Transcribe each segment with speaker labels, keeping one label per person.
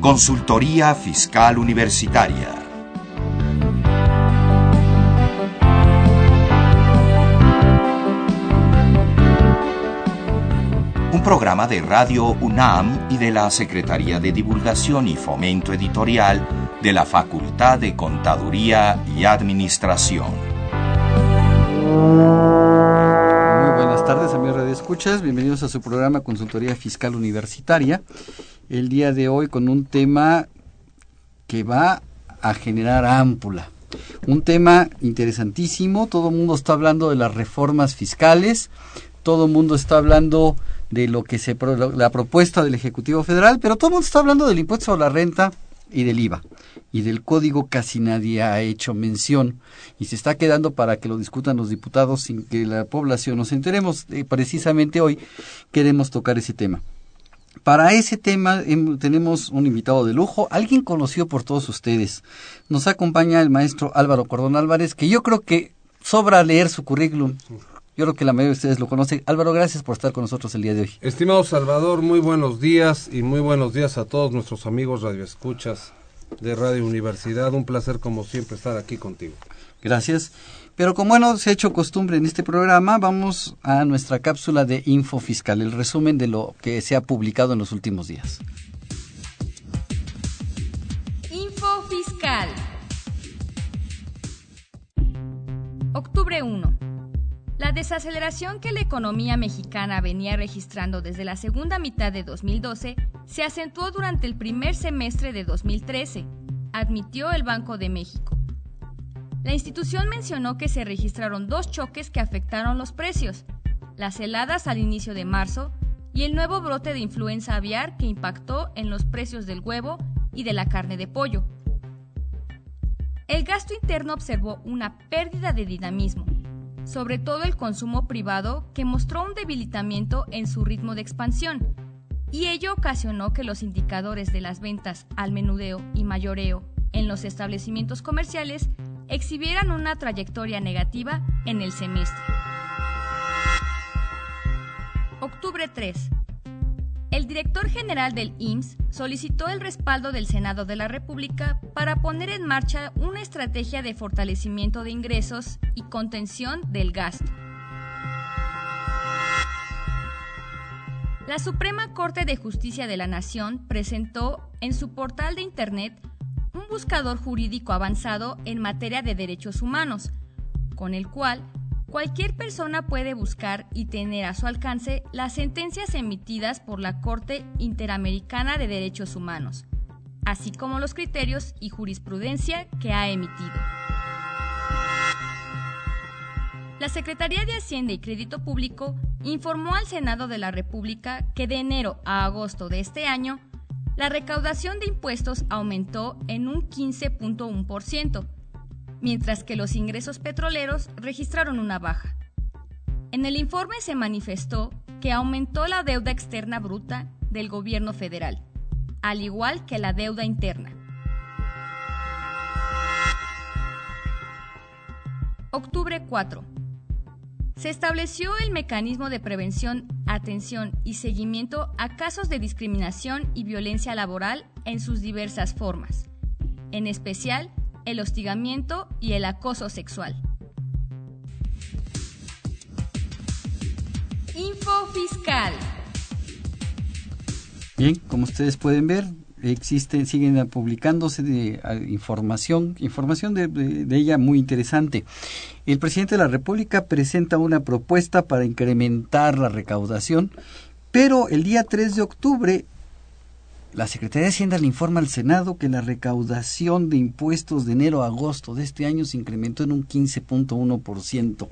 Speaker 1: Consultoría Fiscal Universitaria. Un programa de Radio UNAM y de la Secretaría de Divulgación y Fomento Editorial de la Facultad de Contaduría y Administración.
Speaker 2: Muy buenas tardes, amigos de Escuchas. Bienvenidos a su programa Consultoría Fiscal Universitaria. El día de hoy con un tema que va a generar ámpula. Un tema interesantísimo. Todo el mundo está hablando de las reformas fiscales. Todo el mundo está hablando de lo que se la propuesta del Ejecutivo Federal, pero todo el mundo está hablando del impuesto sobre la renta y del IVA. Y del código casi nadie ha hecho mención y se está quedando para que lo discutan los diputados sin que la población nos enteremos. Eh, precisamente hoy queremos tocar ese tema. Para ese tema em, tenemos un invitado de lujo, alguien conocido por todos ustedes. Nos acompaña el maestro Álvaro Cordón Álvarez, que yo creo que sobra leer su currículum. Yo creo que la mayoría de ustedes lo conocen. Álvaro, gracias por estar con nosotros el día de hoy.
Speaker 3: Estimado Salvador, muy buenos días y muy buenos días a todos nuestros amigos radioescuchas de Radio Universidad. Un placer como siempre estar aquí contigo.
Speaker 2: Gracias. Pero como ha hecho costumbre en este programa, vamos a nuestra cápsula de Info Fiscal, el resumen de lo que se ha publicado en los últimos días.
Speaker 4: Info Fiscal. Octubre 1. La desaceleración que la economía mexicana venía registrando desde la segunda mitad de 2012 se acentuó durante el primer semestre de 2013, admitió el Banco de México. La institución mencionó que se registraron dos choques que afectaron los precios, las heladas al inicio de marzo y el nuevo brote de influenza aviar que impactó en los precios del huevo y de la carne de pollo. El gasto interno observó una pérdida de dinamismo, sobre todo el consumo privado, que mostró un debilitamiento en su ritmo de expansión, y ello ocasionó que los indicadores de las ventas al menudeo y mayoreo en los establecimientos comerciales exhibieran una trayectoria negativa en el semestre. Octubre 3. El director general del IMSS solicitó el respaldo del Senado de la República para poner en marcha una estrategia de fortalecimiento de ingresos y contención del gasto. La Suprema Corte de Justicia de la Nación presentó en su portal de Internet un buscador jurídico avanzado en materia de derechos humanos, con el cual Cualquier persona puede buscar y tener a su alcance las sentencias emitidas por la Corte Interamericana de Derechos Humanos, así como los criterios y jurisprudencia que ha emitido. La Secretaría de Hacienda y Crédito Público informó al Senado de la República que de enero a agosto de este año, la recaudación de impuestos aumentó en un 15.1%, mientras que los ingresos petroleros registraron una baja. En el informe se manifestó que aumentó la deuda externa bruta del gobierno federal, al igual que la deuda interna. Octubre 4. Se estableció el mecanismo de prevención, atención y seguimiento a casos de discriminación y violencia laboral en sus diversas formas, en especial el hostigamiento y el acoso sexual. Info Fiscal.
Speaker 2: Bien, como ustedes pueden ver, existen, siguen publicándose de, información, información de, de, ella muy interesante. El presidente de la República presenta una propuesta para incrementar la recaudación, pero el día 3 de octubre la Secretaría de Hacienda le informa al Senado que la recaudación de impuestos de enero a agosto de este año se incrementó en un 15.1%.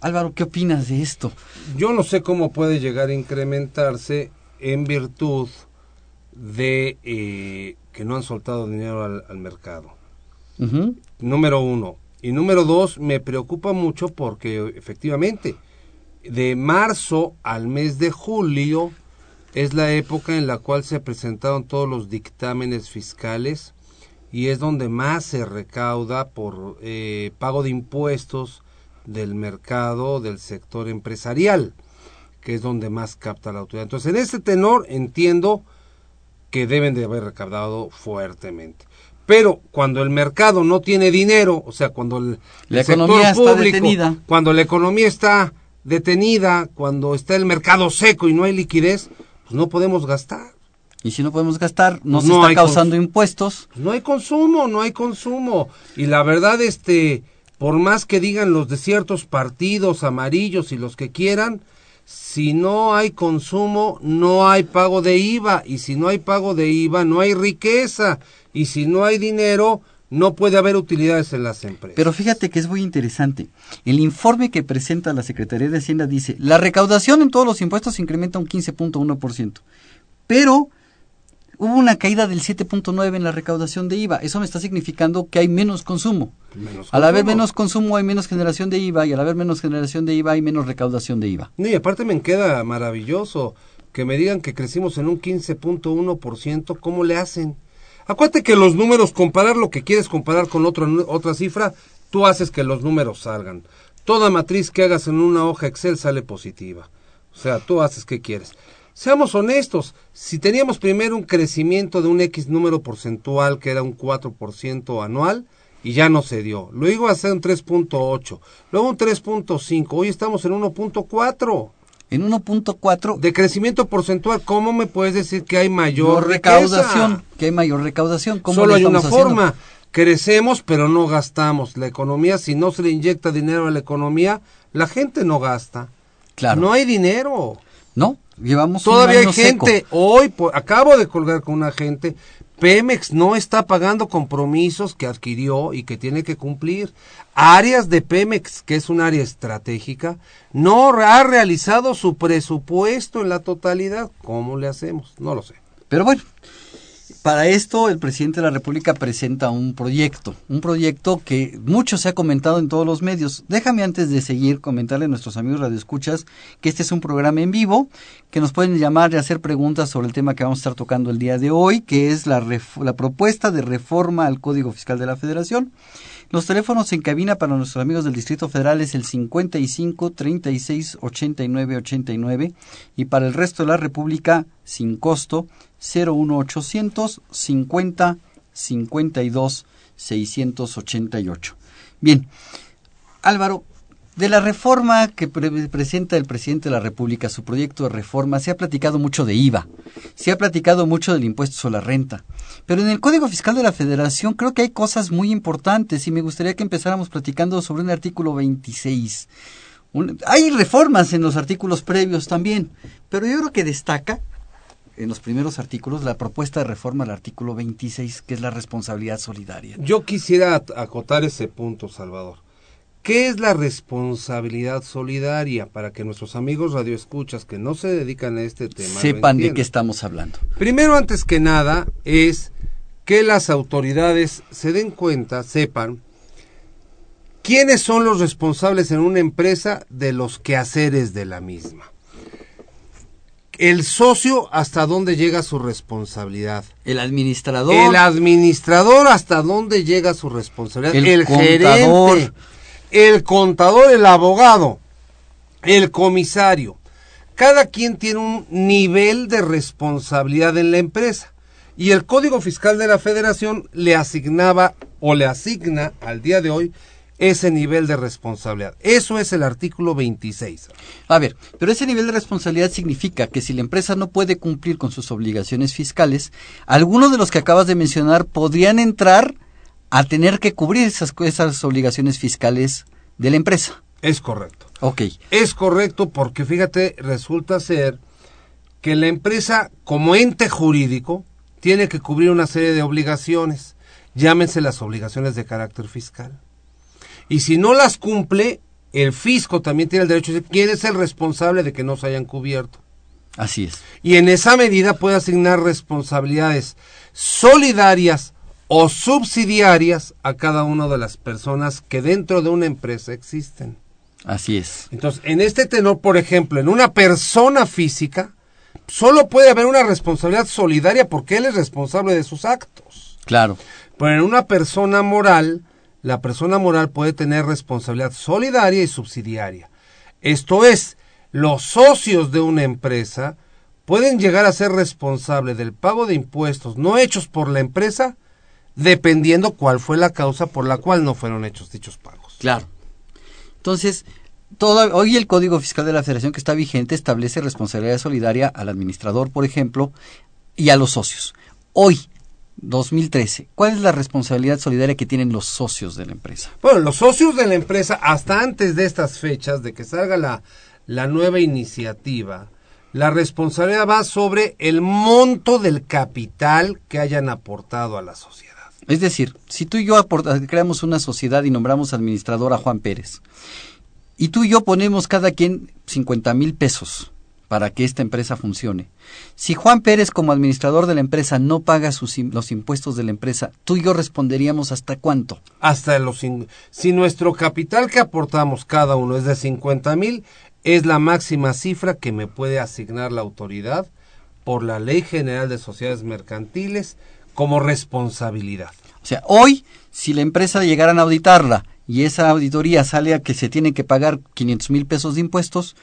Speaker 2: Álvaro, ¿qué opinas de esto?
Speaker 3: Yo no sé cómo puede llegar a incrementarse en virtud de eh, que no han soltado dinero al, mercado. Número uno. Y número dos, me preocupa mucho porque efectivamente, de marzo al mes de julio, es la época en la cual se presentaron todos los dictámenes fiscales y es donde más se recauda por eh, pago de impuestos del mercado del sector empresarial, que es donde más capta la autoridad. Entonces, en ese tenor entiendo que deben de haber recaudado fuertemente. Pero cuando el mercado no tiene dinero, o sea, cuando el,
Speaker 2: la economía está detenida,
Speaker 3: cuando la economía está detenida, cuando está el mercado seco y no hay liquidez, pues no podemos gastar.
Speaker 2: Y si no podemos gastar, no, se está causando impuestos.
Speaker 3: No hay consumo, no hay consumo. Y la verdad, este, por más que digan los de ciertos partidos amarillos y los que quieran, si no hay consumo, no hay pago de IVA. Y si no hay pago de IVA, no hay riqueza. Y si no hay dinero, no puede haber utilidades en las empresas.
Speaker 2: Pero fíjate que es muy interesante. El informe que presenta la Secretaría de Hacienda dice, la recaudación en todos los impuestos incrementa un 15.1%. Pero hubo una caída del 7.9 en la recaudación de IVA. Eso me está significando que hay menos consumo. al haber menos consumo hay menos generación de IVA y al haber menos generación de IVA hay menos recaudación de IVA.
Speaker 3: y aparte me queda maravilloso que me digan que crecimos en un 15.1%, ¿cómo le hacen? Acuérdate que los números, comparar lo que quieres comparar con otra otra cifra, tú haces que los números salgan. Toda matriz que hagas en una hoja Excel sale positiva. O sea, tú haces que quieres. Seamos honestos, si teníamos primero un crecimiento de un X número porcentual que era un 4% anual y ya no se dio, luego iba a ser un 3.8, luego un 3.5, hoy estamos en 1.4.
Speaker 2: En 1.4
Speaker 3: de crecimiento porcentual, ¿cómo me puedes decir que hay mayor
Speaker 2: recaudación? Que hay mayor recaudación. ¿Cómo
Speaker 3: Solo hay una forma. Crecemos, pero no gastamos. La economía, si no se le inyecta dinero a la economía, la gente no gasta. Claro. No hay dinero.
Speaker 2: No, Llevamos
Speaker 3: Todavía hay gente, hoy acabo de colgar con una gente, Pemex no está pagando compromisos que adquirió y que tiene que cumplir. Áreas de Pemex, que es un área estratégica, no ha realizado su presupuesto en la totalidad. ¿Cómo le hacemos? No lo sé.
Speaker 2: Pero bueno, para esto, el presidente de la República presenta un proyecto, un proyecto que mucho se ha comentado en todos los medios. Déjame antes de seguir comentarle a nuestros amigos radioescuchas que este es un programa en vivo, que nos pueden llamar y hacer preguntas sobre el tema que vamos a estar tocando el día de hoy, que es la, la propuesta de reforma al Código Fiscal de la Federación. Los teléfonos en cabina para nuestros amigos del Distrito Federal es el 55 36 89 89 y para el resto de la República sin costo 01800 50 52 688. Bien, Álvaro, de la reforma que presenta el presidente de la República, su proyecto de reforma, se ha platicado mucho de IVA, se ha platicado mucho del impuesto sobre la renta, pero en el Código Fiscal de la Federación creo que hay cosas muy importantes y me gustaría que empezáramos platicando sobre un artículo 26. hay reformas en los artículos previos también, pero yo creo que destaca en los primeros artículos la propuesta de reforma al artículo 26, que es la responsabilidad solidaria.
Speaker 3: Yo quisiera acotar ese punto, Salvador. ¿Qué es la responsabilidad solidaria para que nuestros amigos radioescuchas que no se dedican a este tema
Speaker 2: sepan de qué estamos hablando?
Speaker 3: Primero, antes que nada, es que las autoridades se den cuenta, sepan quiénes son los responsables en una empresa de los quehaceres de la misma. El socio hasta dónde llega su responsabilidad.
Speaker 2: El administrador.
Speaker 3: El administrador hasta dónde llega su responsabilidad. El, gerente el contador, el abogado, el comisario. Cada quien tiene un nivel de responsabilidad en la empresa. Y el Código Fiscal de la Federación le asignaba o le asigna al día de hoy ese nivel de responsabilidad. Eso es el artículo 26.
Speaker 2: A ver, pero ese nivel de responsabilidad significa que si la empresa no puede cumplir con sus obligaciones fiscales, algunos de los que acabas de mencionar podrían entrar a tener que cubrir esas, esas obligaciones fiscales de la empresa.
Speaker 3: Es correcto.
Speaker 2: Ok.
Speaker 3: Es correcto porque fíjate, resulta ser que la empresa como ente jurídico tiene que cubrir una serie de obligaciones, llámense las obligaciones de carácter fiscal. Y si no las cumple, el fisco también tiene el derecho de decir quién es el responsable de que no se hayan cubierto.
Speaker 2: Así es.
Speaker 3: Y en esa medida puede asignar responsabilidades solidarias o subsidiarias a cada una de las personas que dentro de una empresa existen.
Speaker 2: Así es.
Speaker 3: Entonces, en este tenor, por ejemplo, en una persona física, solo puede haber una responsabilidad solidaria porque él es responsable de sus actos.
Speaker 2: Claro.
Speaker 3: Pero en una persona moral, la persona moral puede tener responsabilidad solidaria y subsidiaria. Esto es, los socios de una empresa pueden llegar a ser responsables del pago de impuestos no hechos por la empresa, dependiendo cuál fue la causa por la cual no fueron hechos dichos pagos.
Speaker 2: Claro. Entonces, todo, hoy el Código Fiscal de la Federación que está vigente establece responsabilidad solidaria al administrador, por ejemplo, y a los socios. Hoy, 2013, ¿cuál es la responsabilidad solidaria que tienen los socios de la empresa?
Speaker 3: Bueno, los socios de la empresa, hasta antes de estas fechas, de que salga la, la nueva iniciativa, la responsabilidad va sobre el monto del capital que hayan aportado a la sociedad.
Speaker 2: Es decir, si tú y yo creamos una sociedad y nombramos administrador a Juan Pérez, y tú y yo ponemos cada quien 50 mil pesos para que esta empresa funcione. Si Juan Pérez como administrador de la empresa no paga sus, los impuestos de la empresa, tú y yo responderíamos hasta cuánto.
Speaker 3: Hasta los... Si nuestro capital que aportamos cada uno es de 50 mil, es la máxima cifra que me puede asignar la autoridad por la Ley General de Sociedades Mercantiles como responsabilidad.
Speaker 2: O sea, hoy, si la empresa llegaran a auditarla y esa auditoría sale a que se tiene que pagar 500 mil pesos de impuestos,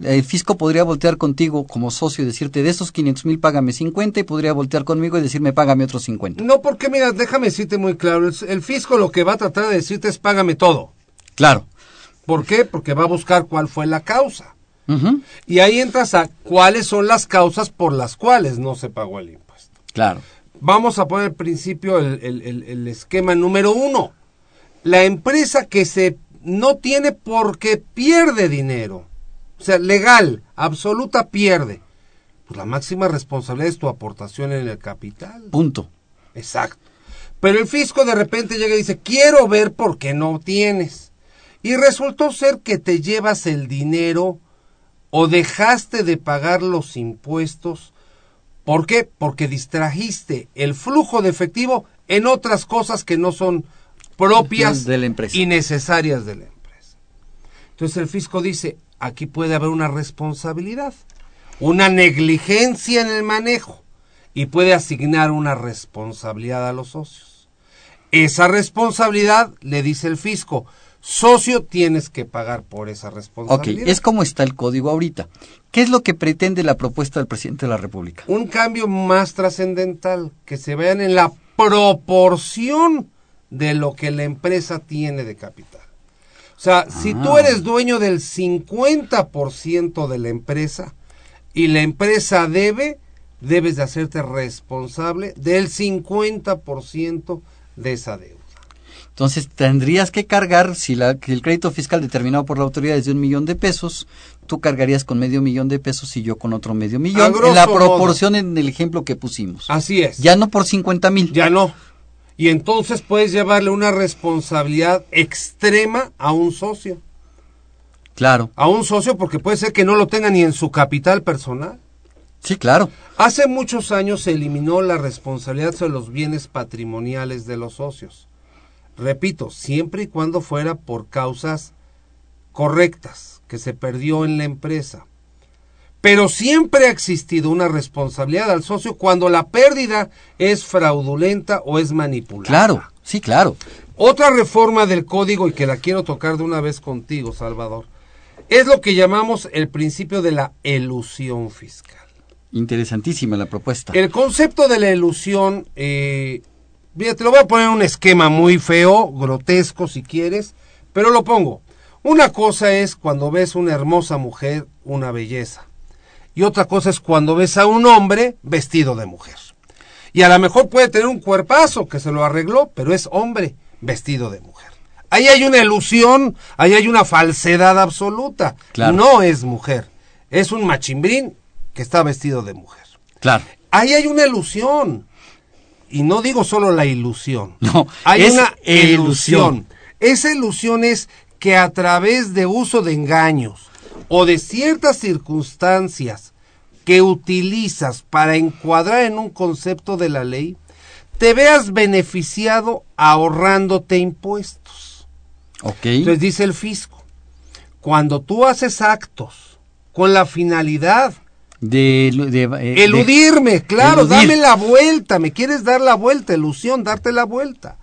Speaker 2: el fisco podría voltear contigo como socio y decirte de esos 500 mil págame 50 y podría voltear conmigo y decirme págame otros 50.
Speaker 3: No, porque mira, déjame decirte muy claro, el, fisco lo que va a tratar de decirte es págame todo.
Speaker 2: Claro.
Speaker 3: ¿Por qué? Porque va a buscar cuál fue la causa. Y ahí entras a cuáles son las causas por las cuales no se pagó el impuesto.
Speaker 2: Claro.
Speaker 3: Vamos a poner al principio el, el esquema número uno la empresa que se no tiene porque pierde dinero. O sea, legal, absoluta pierde. Pues la máxima responsabilidad es tu aportación en el capital.
Speaker 2: Punto.
Speaker 3: Exacto. Pero el fisco de repente llega y dice, quiero ver por qué no tienes. Y resultó ser que te llevas el dinero o dejaste de pagar los impuestos. ¿Por qué? Porque distrajiste el flujo de efectivo en otras cosas que no son propias
Speaker 2: de la empresa.
Speaker 3: y necesarias de la empresa. Entonces el fisco dice, aquí puede haber una responsabilidad, una negligencia en el manejo y puede asignar una responsabilidad a los socios. Esa responsabilidad, le dice el fisco, socio tienes que pagar por esa responsabilidad.
Speaker 2: Ok, es como está el código ahorita. ¿Qué es lo que pretende la propuesta del presidente de la República?
Speaker 3: Un cambio más trascendental, que se vean en la proporción de lo que la empresa tiene de capital. O sea, si tú ah. eres dueño del 50% de la empresa y la empresa debe, debes de hacerte responsable del 50% de esa deuda.
Speaker 2: Entonces tendrías que cargar, si la, el crédito fiscal determinado por la autoridad es de un millón de pesos, tú cargarías con medio millón de pesos y yo con otro medio millón, en la proporción en el ejemplo que pusimos.
Speaker 3: Así es.
Speaker 2: Ya no por 50 mil.
Speaker 3: Ya no y entonces puedes llevarle una responsabilidad extrema a un socio.
Speaker 2: Claro.
Speaker 3: A un socio porque puede ser que no lo tenga ni en su capital personal.
Speaker 2: Sí, claro.
Speaker 3: Hace muchos años se eliminó la responsabilidad sobre los bienes patrimoniales de los socios. Repito, siempre y cuando fuera por causas correctas, que se perdió en la empresa. Pero siempre ha existido una responsabilidad al socio cuando la pérdida es fraudulenta o es manipulada.
Speaker 2: Claro, sí, claro.
Speaker 3: Otra reforma del código y que la quiero tocar de una vez contigo, Salvador, es lo que llamamos el principio de la elusión fiscal.
Speaker 2: Interesantísima la propuesta.
Speaker 3: El concepto de la elusión, eh, mira, te lo voy a poner un esquema muy feo, grotesco si quieres, pero lo pongo. Una cosa es cuando ves una hermosa mujer, una belleza y otra cosa es cuando ves a un hombre vestido de mujer. Y a lo mejor puede tener un cuerpazo que se lo arregló, pero es hombre vestido de mujer. Ahí hay una ilusión, ahí hay una falsedad absoluta. No es mujer, es un machimbrín que está vestido de mujer.
Speaker 2: Claro.
Speaker 3: Ahí hay una ilusión. Y no digo solo la ilusión.
Speaker 2: No,
Speaker 3: hay una ilusión. Esa ilusión es que a través de uso de engaños, o de ciertas circunstancias que utilizas para encuadrar en un concepto de la ley, te veas beneficiado ahorrándote impuestos. Entonces dice el fisco, cuando tú haces actos con la finalidad
Speaker 2: de, eh,
Speaker 3: eludirme, claro, dame la vuelta, me quieres dar la vuelta, ilusión, darte la vuelta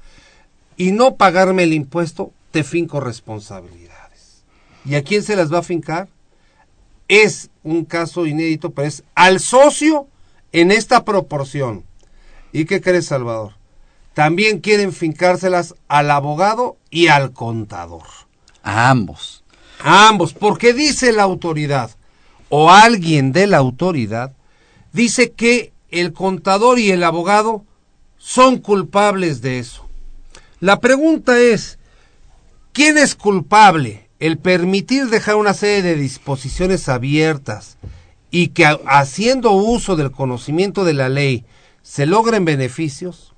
Speaker 3: y no pagarme el impuesto, te finco responsabilidades. ¿Y a quién se las va a fincar? es un caso inédito, pero es al socio en esta proporción. ¿Y qué crees, Salvador? También quieren fincárselas al abogado y al contador.
Speaker 2: A ambos.
Speaker 3: A ambos, porque dice la autoridad o alguien de la autoridad, dice que el contador y el abogado son culpables de eso. La pregunta es, ¿quién es culpable? El permitir dejar una serie de disposiciones abiertas y que haciendo uso del conocimiento de la ley se logren beneficios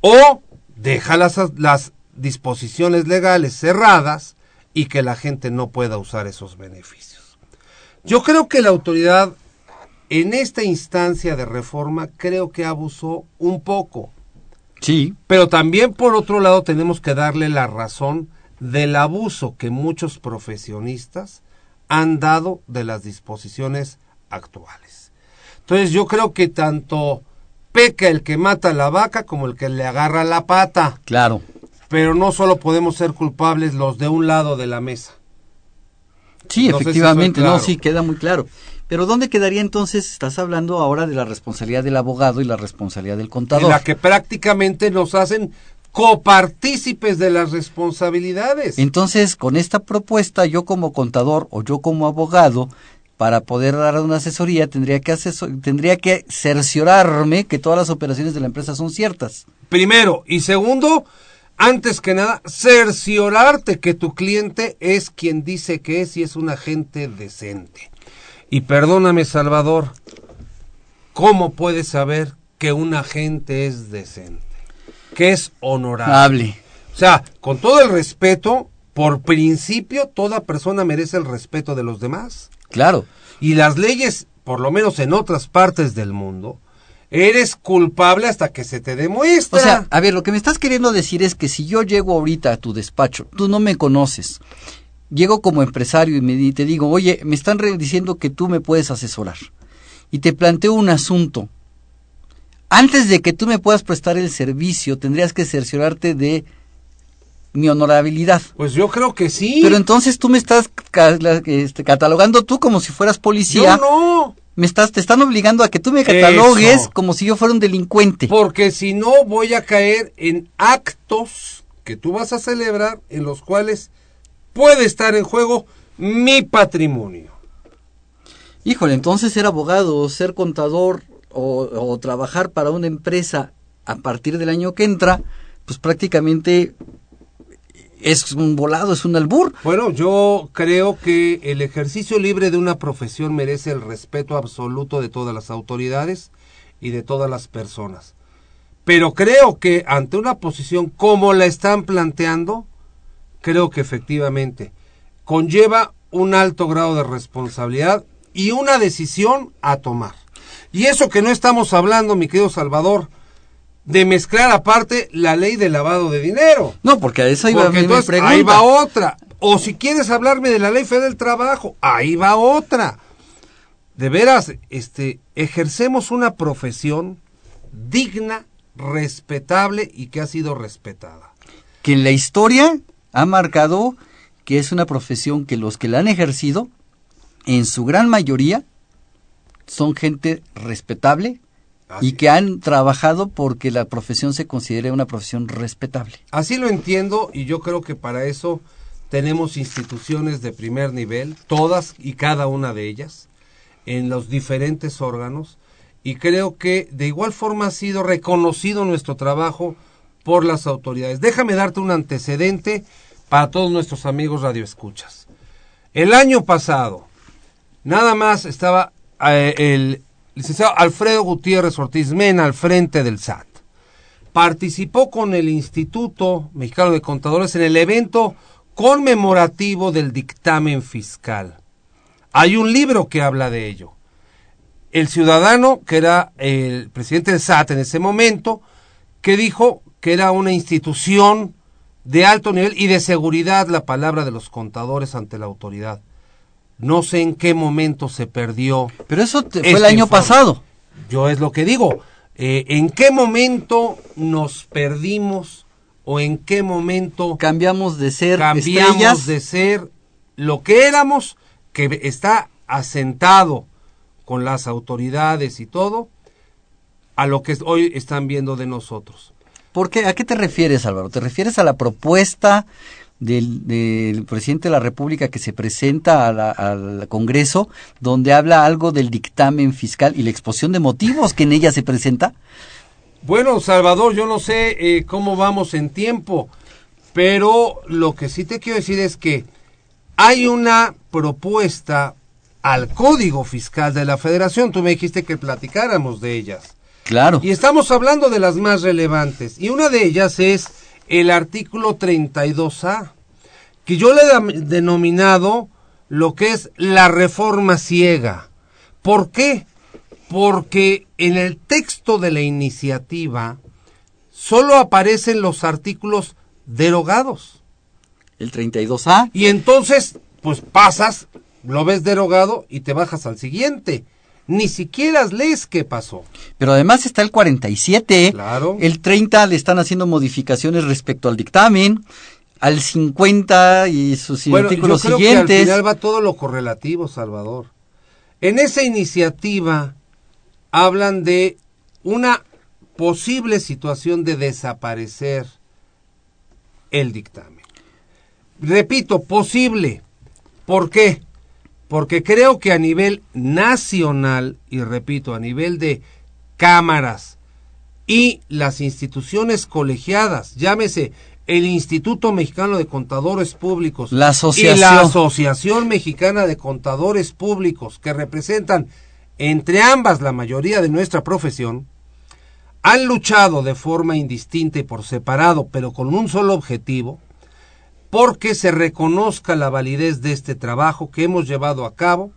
Speaker 3: o deja las, las disposiciones legales cerradas y que la gente no pueda usar esos beneficios. Yo creo que la autoridad en esta instancia de reforma creo que abusó un poco.
Speaker 2: Sí.
Speaker 3: Pero también por otro lado tenemos que darle la razón del abuso que muchos profesionistas han dado de las disposiciones actuales. Entonces yo creo que tanto peca el que mata la vaca como el que le agarra la pata.
Speaker 2: Claro.
Speaker 3: Pero no solo podemos ser culpables los de un lado de la mesa.
Speaker 2: Sí, efectivamente, no, sí, queda muy claro. Pero ¿dónde quedaría entonces? Estás hablando ahora de la responsabilidad del abogado y la responsabilidad del contador. En
Speaker 3: la que prácticamente nos hacen copartícipes de las responsabilidades.
Speaker 2: Entonces, con esta propuesta, yo como contador o yo como abogado para poder dar una asesoría tendría que tendría que cerciorarme que todas las operaciones de la empresa son ciertas.
Speaker 3: Primero y segundo, antes que nada, cerciorarte que tu cliente es quien dice que es y es un agente decente. Y perdóname, Salvador, ¿cómo puedes saber que un agente es decente? Que es honorable. O sea, con todo el respeto, por principio, toda persona merece el respeto de los demás.
Speaker 2: Claro.
Speaker 3: Y las leyes, por lo menos en otras partes del mundo, eres culpable hasta que se te demuestre.
Speaker 2: O sea, a ver, lo que me estás queriendo decir es que si yo llego ahorita a tu despacho, tú no me conoces, llego como empresario y, me, te digo, oye, me están diciendo que tú me puedes asesorar. Y te planteo un asunto. Antes de que tú me puedas prestar el servicio, tendrías que cerciorarte de mi honorabilidad.
Speaker 3: Pues yo creo que sí.
Speaker 2: Pero entonces tú me estás este, catalogando tú como si fueras policía.
Speaker 3: Yo no.
Speaker 2: Me estás, te están obligando a que tú me catalogues como si yo fuera un delincuente.
Speaker 3: Porque si no voy a caer en actos que tú vas a celebrar en los cuales puede estar en juego mi patrimonio.
Speaker 2: Híjole, entonces ser abogado, ser contador o, o trabajar para una empresa a partir del año que entra, pues prácticamente es un volado, es un albur.
Speaker 3: Bueno, yo creo que el ejercicio libre de una profesión merece el respeto absoluto de todas las autoridades y de todas las personas. Pero creo que ante una posición como la están planteando, creo que efectivamente conlleva un alto grado de responsabilidad y una decisión a tomar. Y eso que no estamos hablando, mi querido Salvador, de mezclar aparte la ley de lavado de dinero.
Speaker 2: No, porque a eso
Speaker 3: iba Ahí va otra. O si quieres hablarme de la ley federal del trabajo, ahí va otra. De veras, este, ejercemos una profesión digna, respetable y que ha sido respetada.
Speaker 2: Que en la historia ha marcado que es una profesión que los que la han ejercido, en su gran mayoría, son gente respetable, y que han trabajado porque la profesión se considere una profesión respetable.
Speaker 3: Así lo entiendo y yo creo que para eso tenemos instituciones de primer nivel, todas y cada una de ellas, en los diferentes órganos y creo que de igual forma ha sido reconocido nuestro trabajo por las autoridades. Déjame darte un antecedente para todos nuestros amigos radioescuchas. El año pasado, nada más estaba eh, el licenciado Alfredo Gutiérrez Ortiz Mena al frente del SAT. Participó con el Instituto Mexicano de Contadores en el evento conmemorativo del dictamen fiscal. Hay un libro que habla de ello. El ciudadano, que era el presidente del SAT en ese momento, que dijo que era una institución de alto nivel y de seguridad la palabra de los contadores ante la autoridad. No sé en qué momento se perdió.
Speaker 2: Pero eso fue el año pasado.
Speaker 3: Yo es lo que digo. Eh, ¿En qué momento nos perdimos o en qué momento
Speaker 2: cambiamos de ser
Speaker 3: cambiamos de ser lo que éramos que está asentado con las autoridades y todo a lo que hoy están viendo de nosotros.
Speaker 2: ¿Por qué? ¿A qué te refieres, Álvaro? ¿Te refieres a la propuesta del, presidente de la República que se presenta al Congreso, donde habla algo del dictamen fiscal y la exposición de motivos que en ella se presenta?
Speaker 3: Bueno, Salvador, yo no sé eh, cómo vamos en tiempo, pero lo que sí te quiero decir es que hay una propuesta al Código Fiscal de la Federación. Tú me dijiste que platicáramos de ellas.
Speaker 2: Claro.
Speaker 3: Y estamos hablando de las más relevantes. Y una de ellas es el artículo 32A, que yo le he denominado lo que es la reforma ciega. ¿Por qué? Porque en el texto de la iniciativa solo aparecen los artículos derogados.
Speaker 2: El 32A.
Speaker 3: Y entonces, pues pasas, lo ves derogado y te bajas al siguiente ni siquiera lees qué pasó.
Speaker 2: Pero además está el 47.
Speaker 3: Claro.
Speaker 2: El 30 le están haciendo modificaciones respecto al dictamen. Al 50 y sus artículos yo creo siguientes. Que
Speaker 3: al final va todo lo correlativo, Salvador. En esa iniciativa hablan de una posible situación de desaparecer el dictamen. Repito, posible. ¿Por qué? Porque creo que a nivel nacional, y repito, a nivel de cámaras y las instituciones colegiadas, llámese el Instituto Mexicano de Contadores Públicos
Speaker 2: la asociación.
Speaker 3: y la Asociación Mexicana de Contadores Públicos, que representan entre ambas la mayoría de nuestra profesión, han luchado de forma indistinta y por separado, pero con un solo objetivo, porque se reconozca la validez de este trabajo que hemos llevado a cabo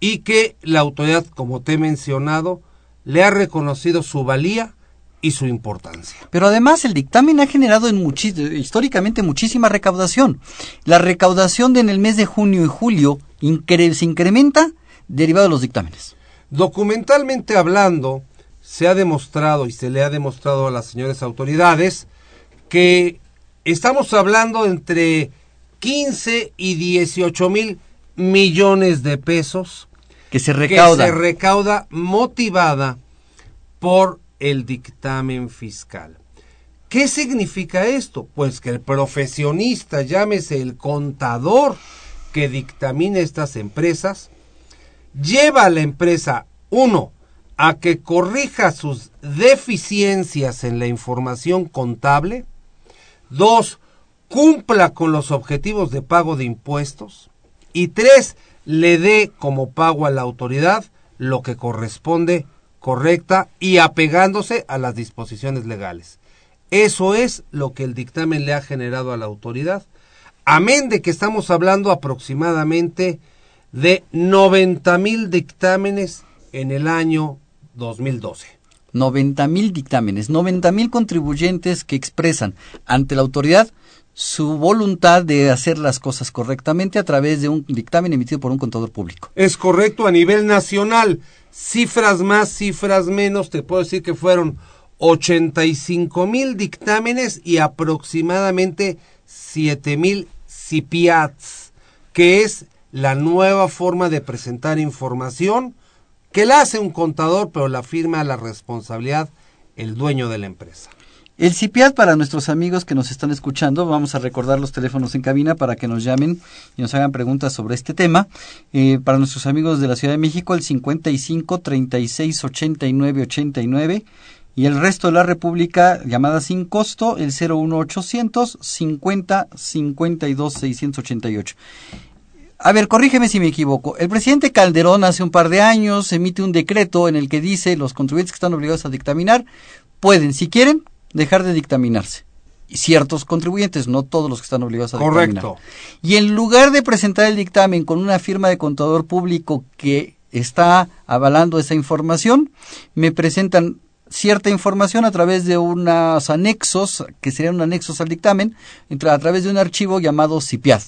Speaker 3: y que la autoridad, como te he mencionado, le ha reconocido su valía y su importancia.
Speaker 2: Pero además el dictamen ha generado en históricamente muchísima recaudación. La recaudación de en el mes de junio y julio se incrementa derivado de los dictámenes.
Speaker 3: Documentalmente hablando, se ha demostrado y se le ha demostrado a las señores autoridades que estamos hablando entre 15 y 18 mil millones de pesos
Speaker 2: que se recauda.
Speaker 3: Que se recauda motivada por el dictamen fiscal. ¿Qué significa esto? Pues que el profesionista, llámese el contador que dictamina estas empresas, lleva a la empresa, uno, a que corrija sus deficiencias en la información contable, Dos, cumpla con los objetivos de pago de impuestos. Y tres, le dé como pago a la autoridad lo que corresponde correcta y apegándose a las disposiciones legales. Eso es lo que el dictamen le ha generado a la autoridad. Amén de que estamos hablando aproximadamente de 90 mil dictámenes en el año 2012.
Speaker 2: 90 mil dictámenes, 90 mil contribuyentes que expresan ante la autoridad su voluntad de hacer las cosas correctamente a través de un dictamen emitido por un contador público.
Speaker 3: Es correcto a nivel nacional. Cifras más, cifras menos, te puedo decir que fueron 85 mil dictámenes y aproximadamente 7 mil CIPIATS, que es la nueva forma de presentar información que la hace un contador, pero la firma la responsabilidad el dueño de la empresa.
Speaker 2: El CIPIAD para nuestros amigos que nos están escuchando, vamos a recordar los teléfonos en cabina para que nos llamen y nos hagan preguntas sobre este tema. Eh, para nuestros amigos de la Ciudad de México, el 55 36 89 89 y el resto de la República, llamada sin costo, el 01800 50 52 688. A ver, corrígeme si me equivoco. El presidente Calderón hace un par de años emite un decreto en el que dice los contribuyentes que están obligados a dictaminar pueden, si quieren, dejar de dictaminarse. Y ciertos contribuyentes, no todos los que están obligados a dictaminar.
Speaker 3: Correcto.
Speaker 2: Y en lugar de presentar el dictamen con una firma de contador público que está avalando esa información, me presentan cierta información a través de unos anexos, que serían anexos al dictamen, a través de un archivo llamado CIPIAD.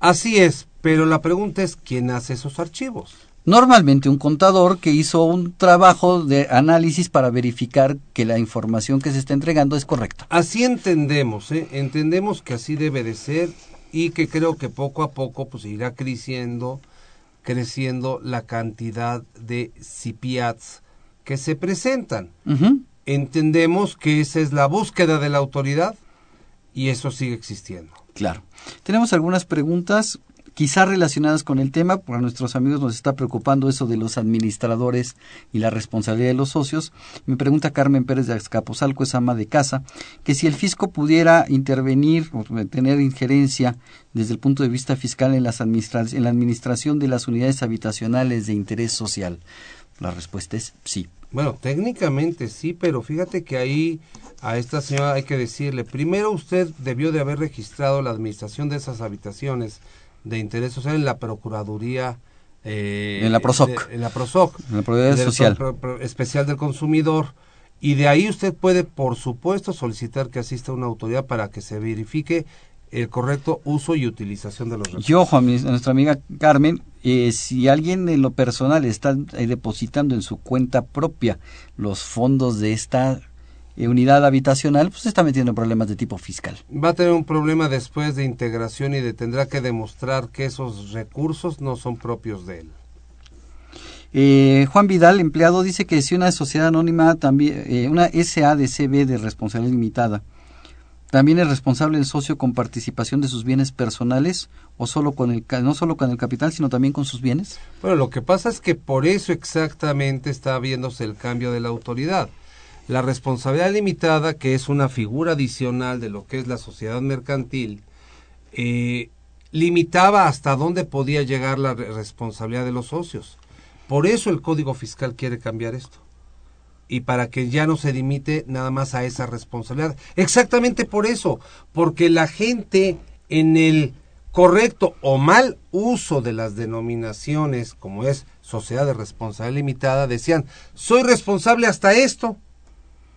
Speaker 3: Así es, pero la pregunta es, ¿quién hace esos archivos?
Speaker 2: Normalmente un contador que hizo un trabajo de análisis para verificar que la información que se está entregando es correcta.
Speaker 3: Así entendemos, ¿eh? entendemos que así debe de ser y que creo que poco a poco pues irá creciendo creciendo la cantidad de CIPIATS que se presentan. Entendemos que esa es la búsqueda de la autoridad y eso sigue existiendo.
Speaker 2: Claro. Tenemos algunas preguntas quizá relacionadas con el tema, porque a nuestros amigos nos está preocupando eso de los administradores y la responsabilidad de los socios. Me pregunta Carmen Pérez de Azcapotzalco, es ama de casa, que si el fisco pudiera intervenir o tener injerencia desde el punto de vista fiscal en, las en la administración de las unidades habitacionales de interés social. La respuesta es sí.
Speaker 3: Bueno, técnicamente sí, pero fíjate que ahí a esta señora hay que decirle, primero usted debió de haber registrado la administración de esas habitaciones de interés social en la Procuraduría.
Speaker 2: Eh, en la PROSOC.
Speaker 3: en la PROSOC.
Speaker 2: En la Procuraduría Social.
Speaker 3: especial del Consumidor. Y de ahí usted puede, por supuesto, solicitar que asista una autoridad para que se verifique el correcto uso y utilización de los recursos.
Speaker 2: Yo, nuestra amiga Carmen, eh, si alguien en lo personal está eh, depositando en su cuenta propia los fondos de esta unidad habitacional, pues se está metiendo en problemas de tipo fiscal.
Speaker 3: Va a tener un problema después de integración y de tendrá que demostrar que esos recursos no son propios de él.
Speaker 2: Eh, Juan Vidal, empleado, dice que si una sociedad anónima, también eh, una SADCB de responsabilidad limitada, también es responsable el socio con participación de sus bienes personales o solo con el no solo con el capital, sino también con sus bienes.
Speaker 3: Bueno, lo que pasa es que por eso exactamente está viéndose el cambio de la autoridad la responsabilidad limitada, que es una figura adicional de lo que es la sociedad mercantil, eh, limitaba hasta dónde podía llegar la responsabilidad de los socios. Por eso el Código Fiscal quiere cambiar esto. Y para que ya no se limite nada más a esa responsabilidad. Exactamente por eso. Porque la gente en el correcto o mal uso de las denominaciones, como es sociedad de responsabilidad limitada, decían, soy responsable hasta esto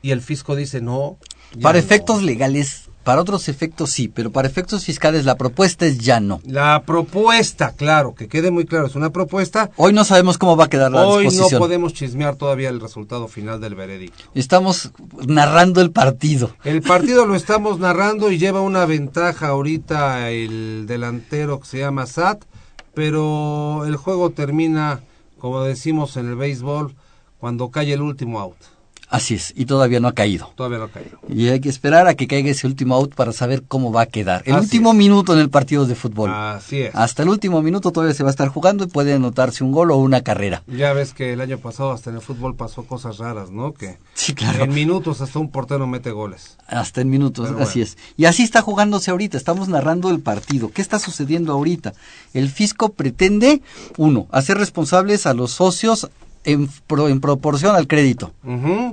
Speaker 3: y el fisco dice no.
Speaker 2: Para efectos legales, para otros efectos sí, pero para efectos fiscales la propuesta es ya no.
Speaker 3: La propuesta, claro, que quede muy claro, es una propuesta.
Speaker 2: Hoy no sabemos cómo va a quedar la
Speaker 3: Hoy no podemos chismear todavía el resultado final del veredicto.
Speaker 2: Estamos narrando el partido.
Speaker 3: El partido lo estamos narrando y lleva una ventaja ahorita el delantero que se llama Sat, pero el juego termina, como decimos en el béisbol, cuando cae el último out.
Speaker 2: Así es, y todavía no ha caído.
Speaker 3: Todavía no ha caído.
Speaker 2: Y hay que esperar a que caiga ese último out para saber cómo va a quedar. El último minuto en el partido de fútbol.
Speaker 3: Así es.
Speaker 2: Hasta el último minuto todavía se va a estar jugando y puede anotarse un gol o una carrera.
Speaker 3: Ya ves que el año pasado hasta en el fútbol pasó cosas raras, ¿no? Que
Speaker 2: sí, claro.
Speaker 3: En minutos hasta un portero mete goles.
Speaker 2: Hasta en minutos, así es. Y así está jugándose ahorita, estamos narrando el partido. ¿Qué está sucediendo ahorita? El fisco pretende, uno, hacer responsables a los socios en, en proporción al crédito.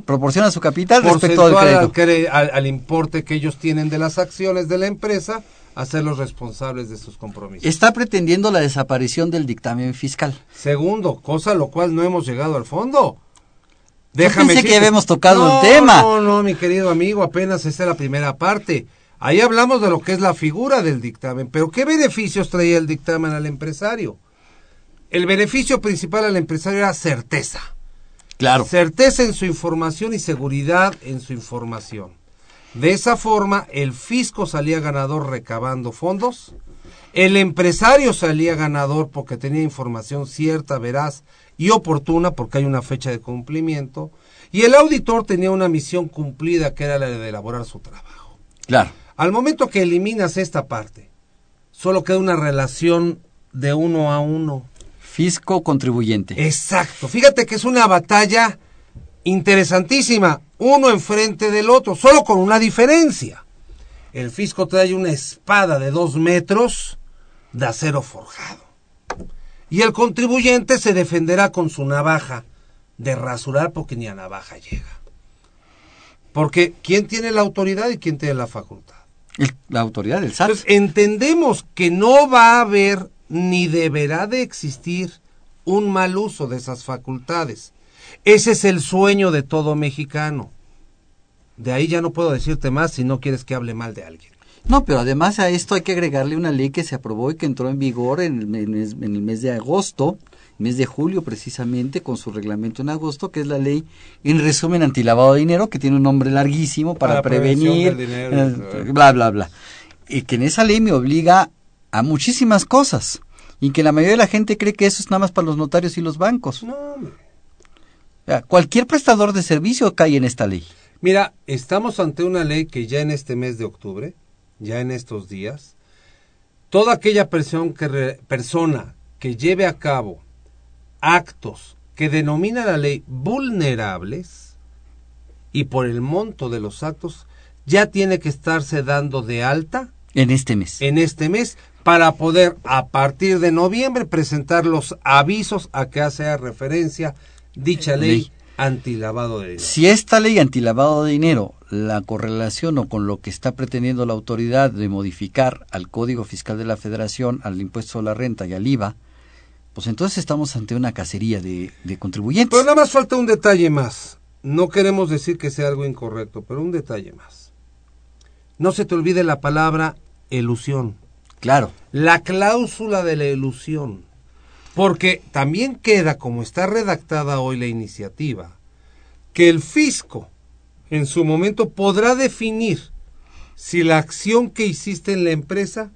Speaker 2: Proporciona su capital respecto al crédito.
Speaker 3: Al, importe que ellos tienen de las acciones de la empresa, hacerlos responsables de sus compromisos.
Speaker 2: Está pretendiendo la desaparición del dictamen fiscal.
Speaker 3: Segundo, cosa lo cual no hemos llegado al fondo.
Speaker 2: Déjame Yo que habíamos tocado el tema.
Speaker 3: No, no, mi querido amigo, apenas esta es la primera parte. Ahí hablamos de lo que es la figura del dictamen, pero ¿qué beneficios traía el dictamen al empresario? El beneficio principal al empresario era certeza.
Speaker 2: Claro.
Speaker 3: Certeza en su información y seguridad en su información. De esa forma, el fisco salía ganador recabando fondos, el empresario salía ganador porque tenía información cierta, veraz y oportuna porque hay una fecha de cumplimiento, y el auditor tenía una misión cumplida que era la de elaborar su trabajo.
Speaker 2: Claro.
Speaker 3: Al momento que eliminas esta parte, solo queda una relación de uno a uno
Speaker 2: Fisco contribuyente.
Speaker 3: Exacto. Fíjate que es una batalla interesantísima, uno enfrente del otro, solo con una diferencia. El fisco trae una espada de dos metros de acero forjado. Y el contribuyente se defenderá con su navaja de rasurar porque ni a navaja llega. Porque ¿quién tiene la autoridad y quién tiene la facultad?
Speaker 2: la autoridad del SAT.
Speaker 3: entendemos que no va a haber ni deberá de existir un mal uso de esas facultades. Ese es el sueño de todo mexicano. De ahí ya no puedo decirte más si no quieres que hable mal de alguien.
Speaker 2: No, pero además a esto hay que agregarle una ley que se aprobó y que entró en vigor en el, mes, en el mes de agosto, mes de julio precisamente, con su reglamento en agosto, que es la ley, en resumen, antilavado de dinero, que tiene un nombre larguísimo para, prevenir, eh, bla, bla, bla. Y que en esa ley me obliga a muchísimas cosas. Y que la mayoría de la gente cree que eso es nada más para los notarios y los bancos.
Speaker 3: No.
Speaker 2: Cualquier prestador de servicio cae en esta ley.
Speaker 3: Mira, estamos ante una ley que ya en este mes de octubre, ya en estos días, toda aquella persona que, persona que lleve a cabo actos que denomina la ley vulnerables y por el monto de los actos ya tiene que estarse dando de alta
Speaker 2: en este mes.
Speaker 3: En este mes para poder a partir de noviembre presentar los avisos a que hace referencia dicha ley, ley. antilavado de dinero.
Speaker 2: Si esta ley antilavado de dinero la correlaciono con lo que está pretendiendo la autoridad de modificar al Código Fiscal de la Federación, al impuesto a la renta y al IVA, pues entonces estamos ante una cacería de, de contribuyentes.
Speaker 3: Pero nada más falta un detalle más. No queremos decir que sea algo incorrecto, pero un detalle más. No se te olvide la palabra elusión.
Speaker 2: Claro.
Speaker 3: La cláusula de la ilusión. Porque también queda, como está redactada hoy la iniciativa, que el fisco en su momento podrá definir si la acción que hiciste en la empresa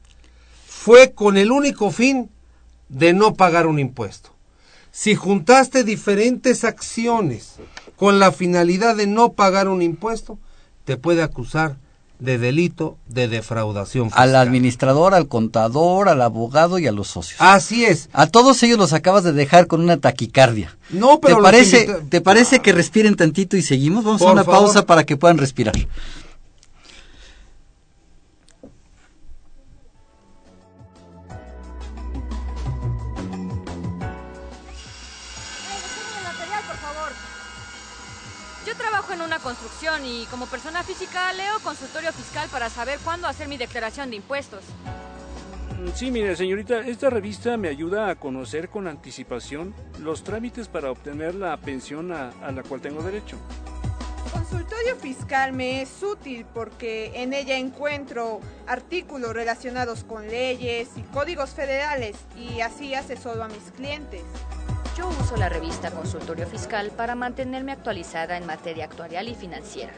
Speaker 3: fue con el único fin de no pagar un impuesto. Si juntaste diferentes acciones con la finalidad de no pagar un impuesto, te puede acusar de delito de defraudación
Speaker 2: fiscal. Al administrador, al contador, al abogado y a los socios.
Speaker 3: Así es.
Speaker 2: A todos ellos los acabas de dejar con una taquicardia.
Speaker 3: No, pero
Speaker 2: ¿Te parece, ¿te parece que respiren tantito y seguimos? Vamos a una pausa para que puedan respirar.
Speaker 4: Construcción y como persona física leo consultorio fiscal para saber cuándo hacer mi declaración de impuestos.
Speaker 5: Mm, sí, mire, señorita, esta revista me ayuda a conocer con anticipación los trámites para obtener la pensión a, a la cual tengo derecho.
Speaker 6: Consultorio fiscal me es útil porque en ella encuentro artículos relacionados con leyes y códigos federales y así asesoro a mis clientes.
Speaker 4: Yo uso la revista Consultorio Fiscal para mantenerme actualizada en materia actuarial y financiera.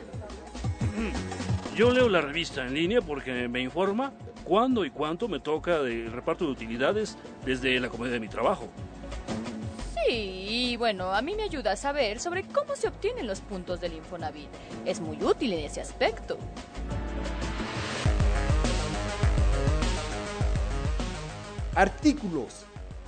Speaker 5: Yo leo la revista en línea porque me informa cuándo y cuánto me toca el reparto de utilidades desde la comodidad de mi trabajo.
Speaker 4: Sí, y bueno, a mí me ayuda a saber sobre cómo se obtienen los puntos del Infonavit. Es muy útil en ese aspecto.
Speaker 7: Artículos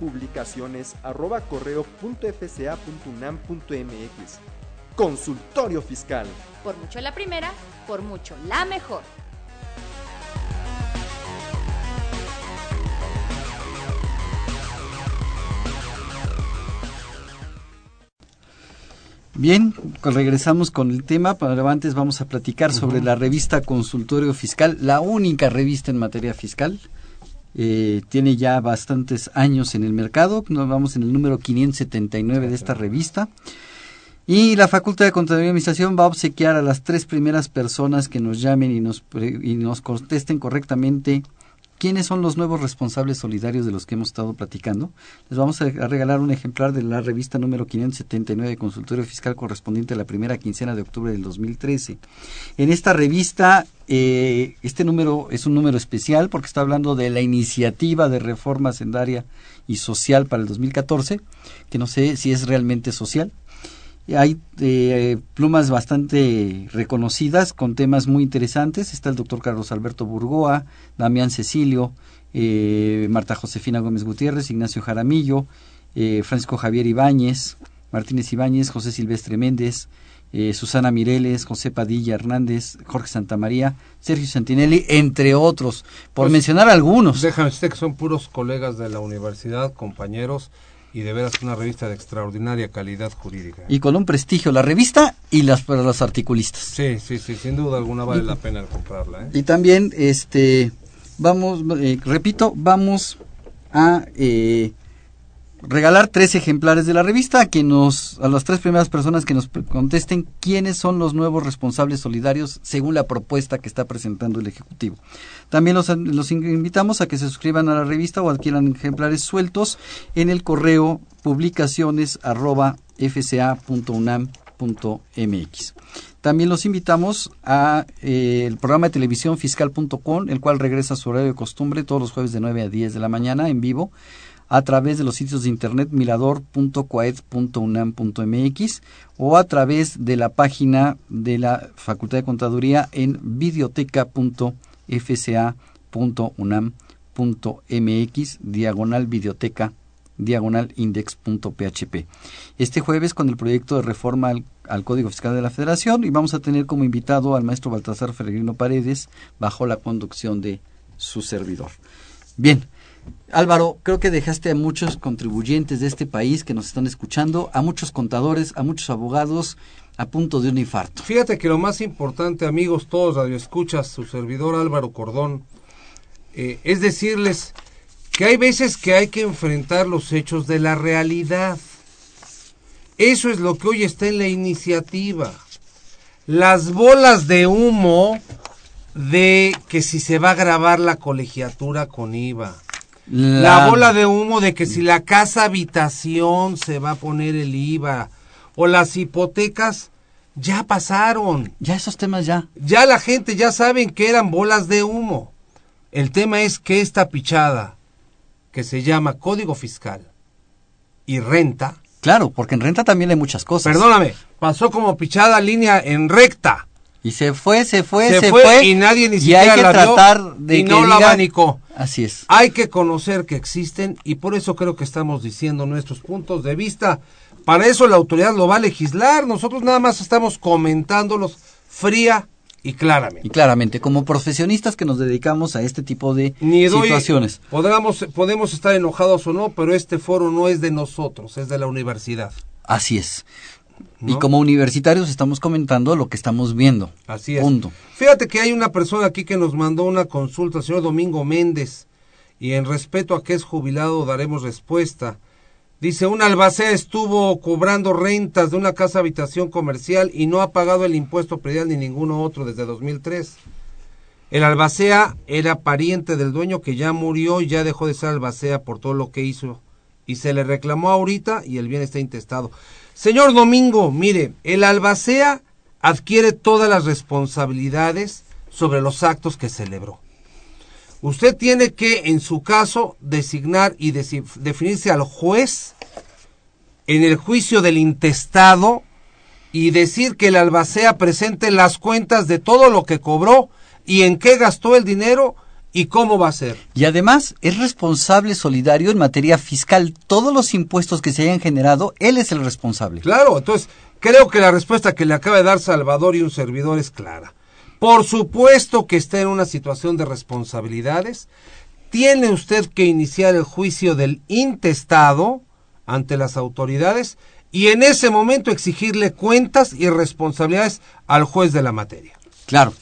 Speaker 7: publicaciones arroba correo Consultorio Fiscal.
Speaker 4: Por mucho la primera, por mucho la mejor.
Speaker 2: Bien, regresamos con el tema, pero antes vamos a platicar sobre la revista Consultorio Fiscal, la única revista en materia fiscal eh, tiene ya bastantes años en el mercado, nos vamos en el número 579 de esta revista. Y la Facultad de Contaduría y Administración va a obsequiar a las tres primeras personas que nos llamen y nos, y nos contesten correctamente quiénes son los nuevos responsables solidarios de los que hemos estado platicando. Les vamos a regalar un ejemplar de la revista número 579 de Consultorio Fiscal correspondiente a la primera quincena de octubre del 2013. En esta revista, eh, este número es un número especial porque está hablando de la iniciativa de reforma sendaria y social para el 2014, que no sé si es realmente social hay eh, plumas bastante reconocidas con temas muy interesantes. Está el doctor Carlos Alberto Burgoa, Damián Cecilio, eh, Marta Josefina Gómez Gutiérrez, Ignacio Jaramillo, eh, Francisco Javier Ibáñez, Martínez Ibáñez, José Silvestre Méndez, Susana Mireles, José Padilla Hernández, Jorge Santamaría, Sergio Santinelli, entre otros, por pues, mencionar algunos.
Speaker 3: Déjame decir que son puros colegas de la universidad, compañeros y de veras una revista de extraordinaria calidad jurídica.
Speaker 2: Y con un prestigio la revista y las para los articulistas.
Speaker 3: Sí, sí, sí, sin duda alguna vale la pena comprarla. ¿eh?
Speaker 2: Y también, este, vamos, eh, repito, vamos a eh, regalar tres ejemplares de la revista a nos, a las tres primeras personas que nos contesten quiénes son los nuevos responsables solidarios según la propuesta que está presentando el Ejecutivo. También los, los invitamos a que se suscriban a la revista o adquieran ejemplares sueltos en el correo publicaciones arroba fca.unam.mx. También los invitamos a eh, el programa de televisión fiscal.com, el cual regresa a su horario de costumbre todos los jueves de 9 a 10 de la mañana en vivo a través de los sitios de internet mirador.coed.unam.mx o a través de la página de la Facultad de Contaduría en videoteca.fca.unam.mx diagonal videoteca diagonal index.php. Este jueves con el proyecto de reforma al, al, Código Fiscal de la Federación y vamos a tener como invitado al maestro Baltasar Ferregrino Paredes bajo la conducción de su servidor. Bien, Álvaro, creo que dejaste a muchos contribuyentes de este país que nos están escuchando, a muchos contadores, a muchos abogados a punto de un infarto.
Speaker 3: Fíjate que lo más importante, amigos, todos radioescuchas, su servidor Álvaro Cordón, eh, es decirles que hay veces que hay que enfrentar los hechos de la realidad. Eso es lo que hoy está en la iniciativa. Las bolas de humo de que si se va a grabar la colegiatura con IVA. La... bola de humo de que si la casa habitación se va a poner el IVA o las hipotecas ya pasaron.
Speaker 2: Ya esos temas ya.
Speaker 3: Ya la gente ya saben que eran bolas de humo. El tema es que esta pichada que se llama Código Fiscal y renta.
Speaker 2: Claro, porque en renta también hay muchas cosas.
Speaker 3: Perdóname, pasó como pichada línea en recta.
Speaker 2: Y se fue, se fue, se, se fue,
Speaker 3: fue, y nadie ni siquiera
Speaker 2: y hay que
Speaker 3: la
Speaker 2: tratar de
Speaker 3: y
Speaker 2: que
Speaker 3: no la
Speaker 2: diga-
Speaker 3: abanicó.
Speaker 2: Así es.
Speaker 3: Hay que conocer que existen y por eso creo que estamos diciendo nuestros puntos de vista. Para eso la autoridad lo va a legislar. Nosotros nada más estamos comentándolos fría y claramente.
Speaker 2: Y claramente, como profesionistas que nos dedicamos a este tipo de
Speaker 3: Ni doy-
Speaker 2: situaciones.
Speaker 3: Podamos, podemos estar enojados o no, pero este foro no es de nosotros, es de la universidad.
Speaker 2: Así es. Y como universitarios estamos comentando lo que estamos viendo.
Speaker 3: Así es.
Speaker 2: Punto.
Speaker 3: Fíjate que hay una persona aquí que nos mandó una consulta, el señor Domingo Méndez, y en respeto a que es jubilado daremos respuesta. Dice, un albacea estuvo cobrando rentas de una casa habitación comercial y no ha pagado el impuesto predial ni ninguno otro desde 2003. El albacea era pariente del dueño que ya murió y ya dejó de ser albacea por todo lo que hizo. Y se le reclamó ahorita y el bien está intestado. Señor Domingo, mire, el albacea adquiere todas las responsabilidades sobre los actos que celebró. Usted tiene que, en su caso, designar y definirse al juez en el juicio del intestado y decir que el albacea presente las cuentas de todo lo que cobró y en qué gastó el dinero y cómo va a ser.
Speaker 2: Y además es responsable solidario en materia fiscal. Todos los impuestos que se hayan generado, él es el responsable.
Speaker 3: Claro, entonces creo que la respuesta que le acaba de dar Salvador y un servidor es clara. Por supuesto que está en una situación de responsabilidades. Tiene usted que iniciar el juicio del intestado ante las autoridades y en ese momento exigirle cuentas y responsabilidades al juez de la materia.
Speaker 2: Claro.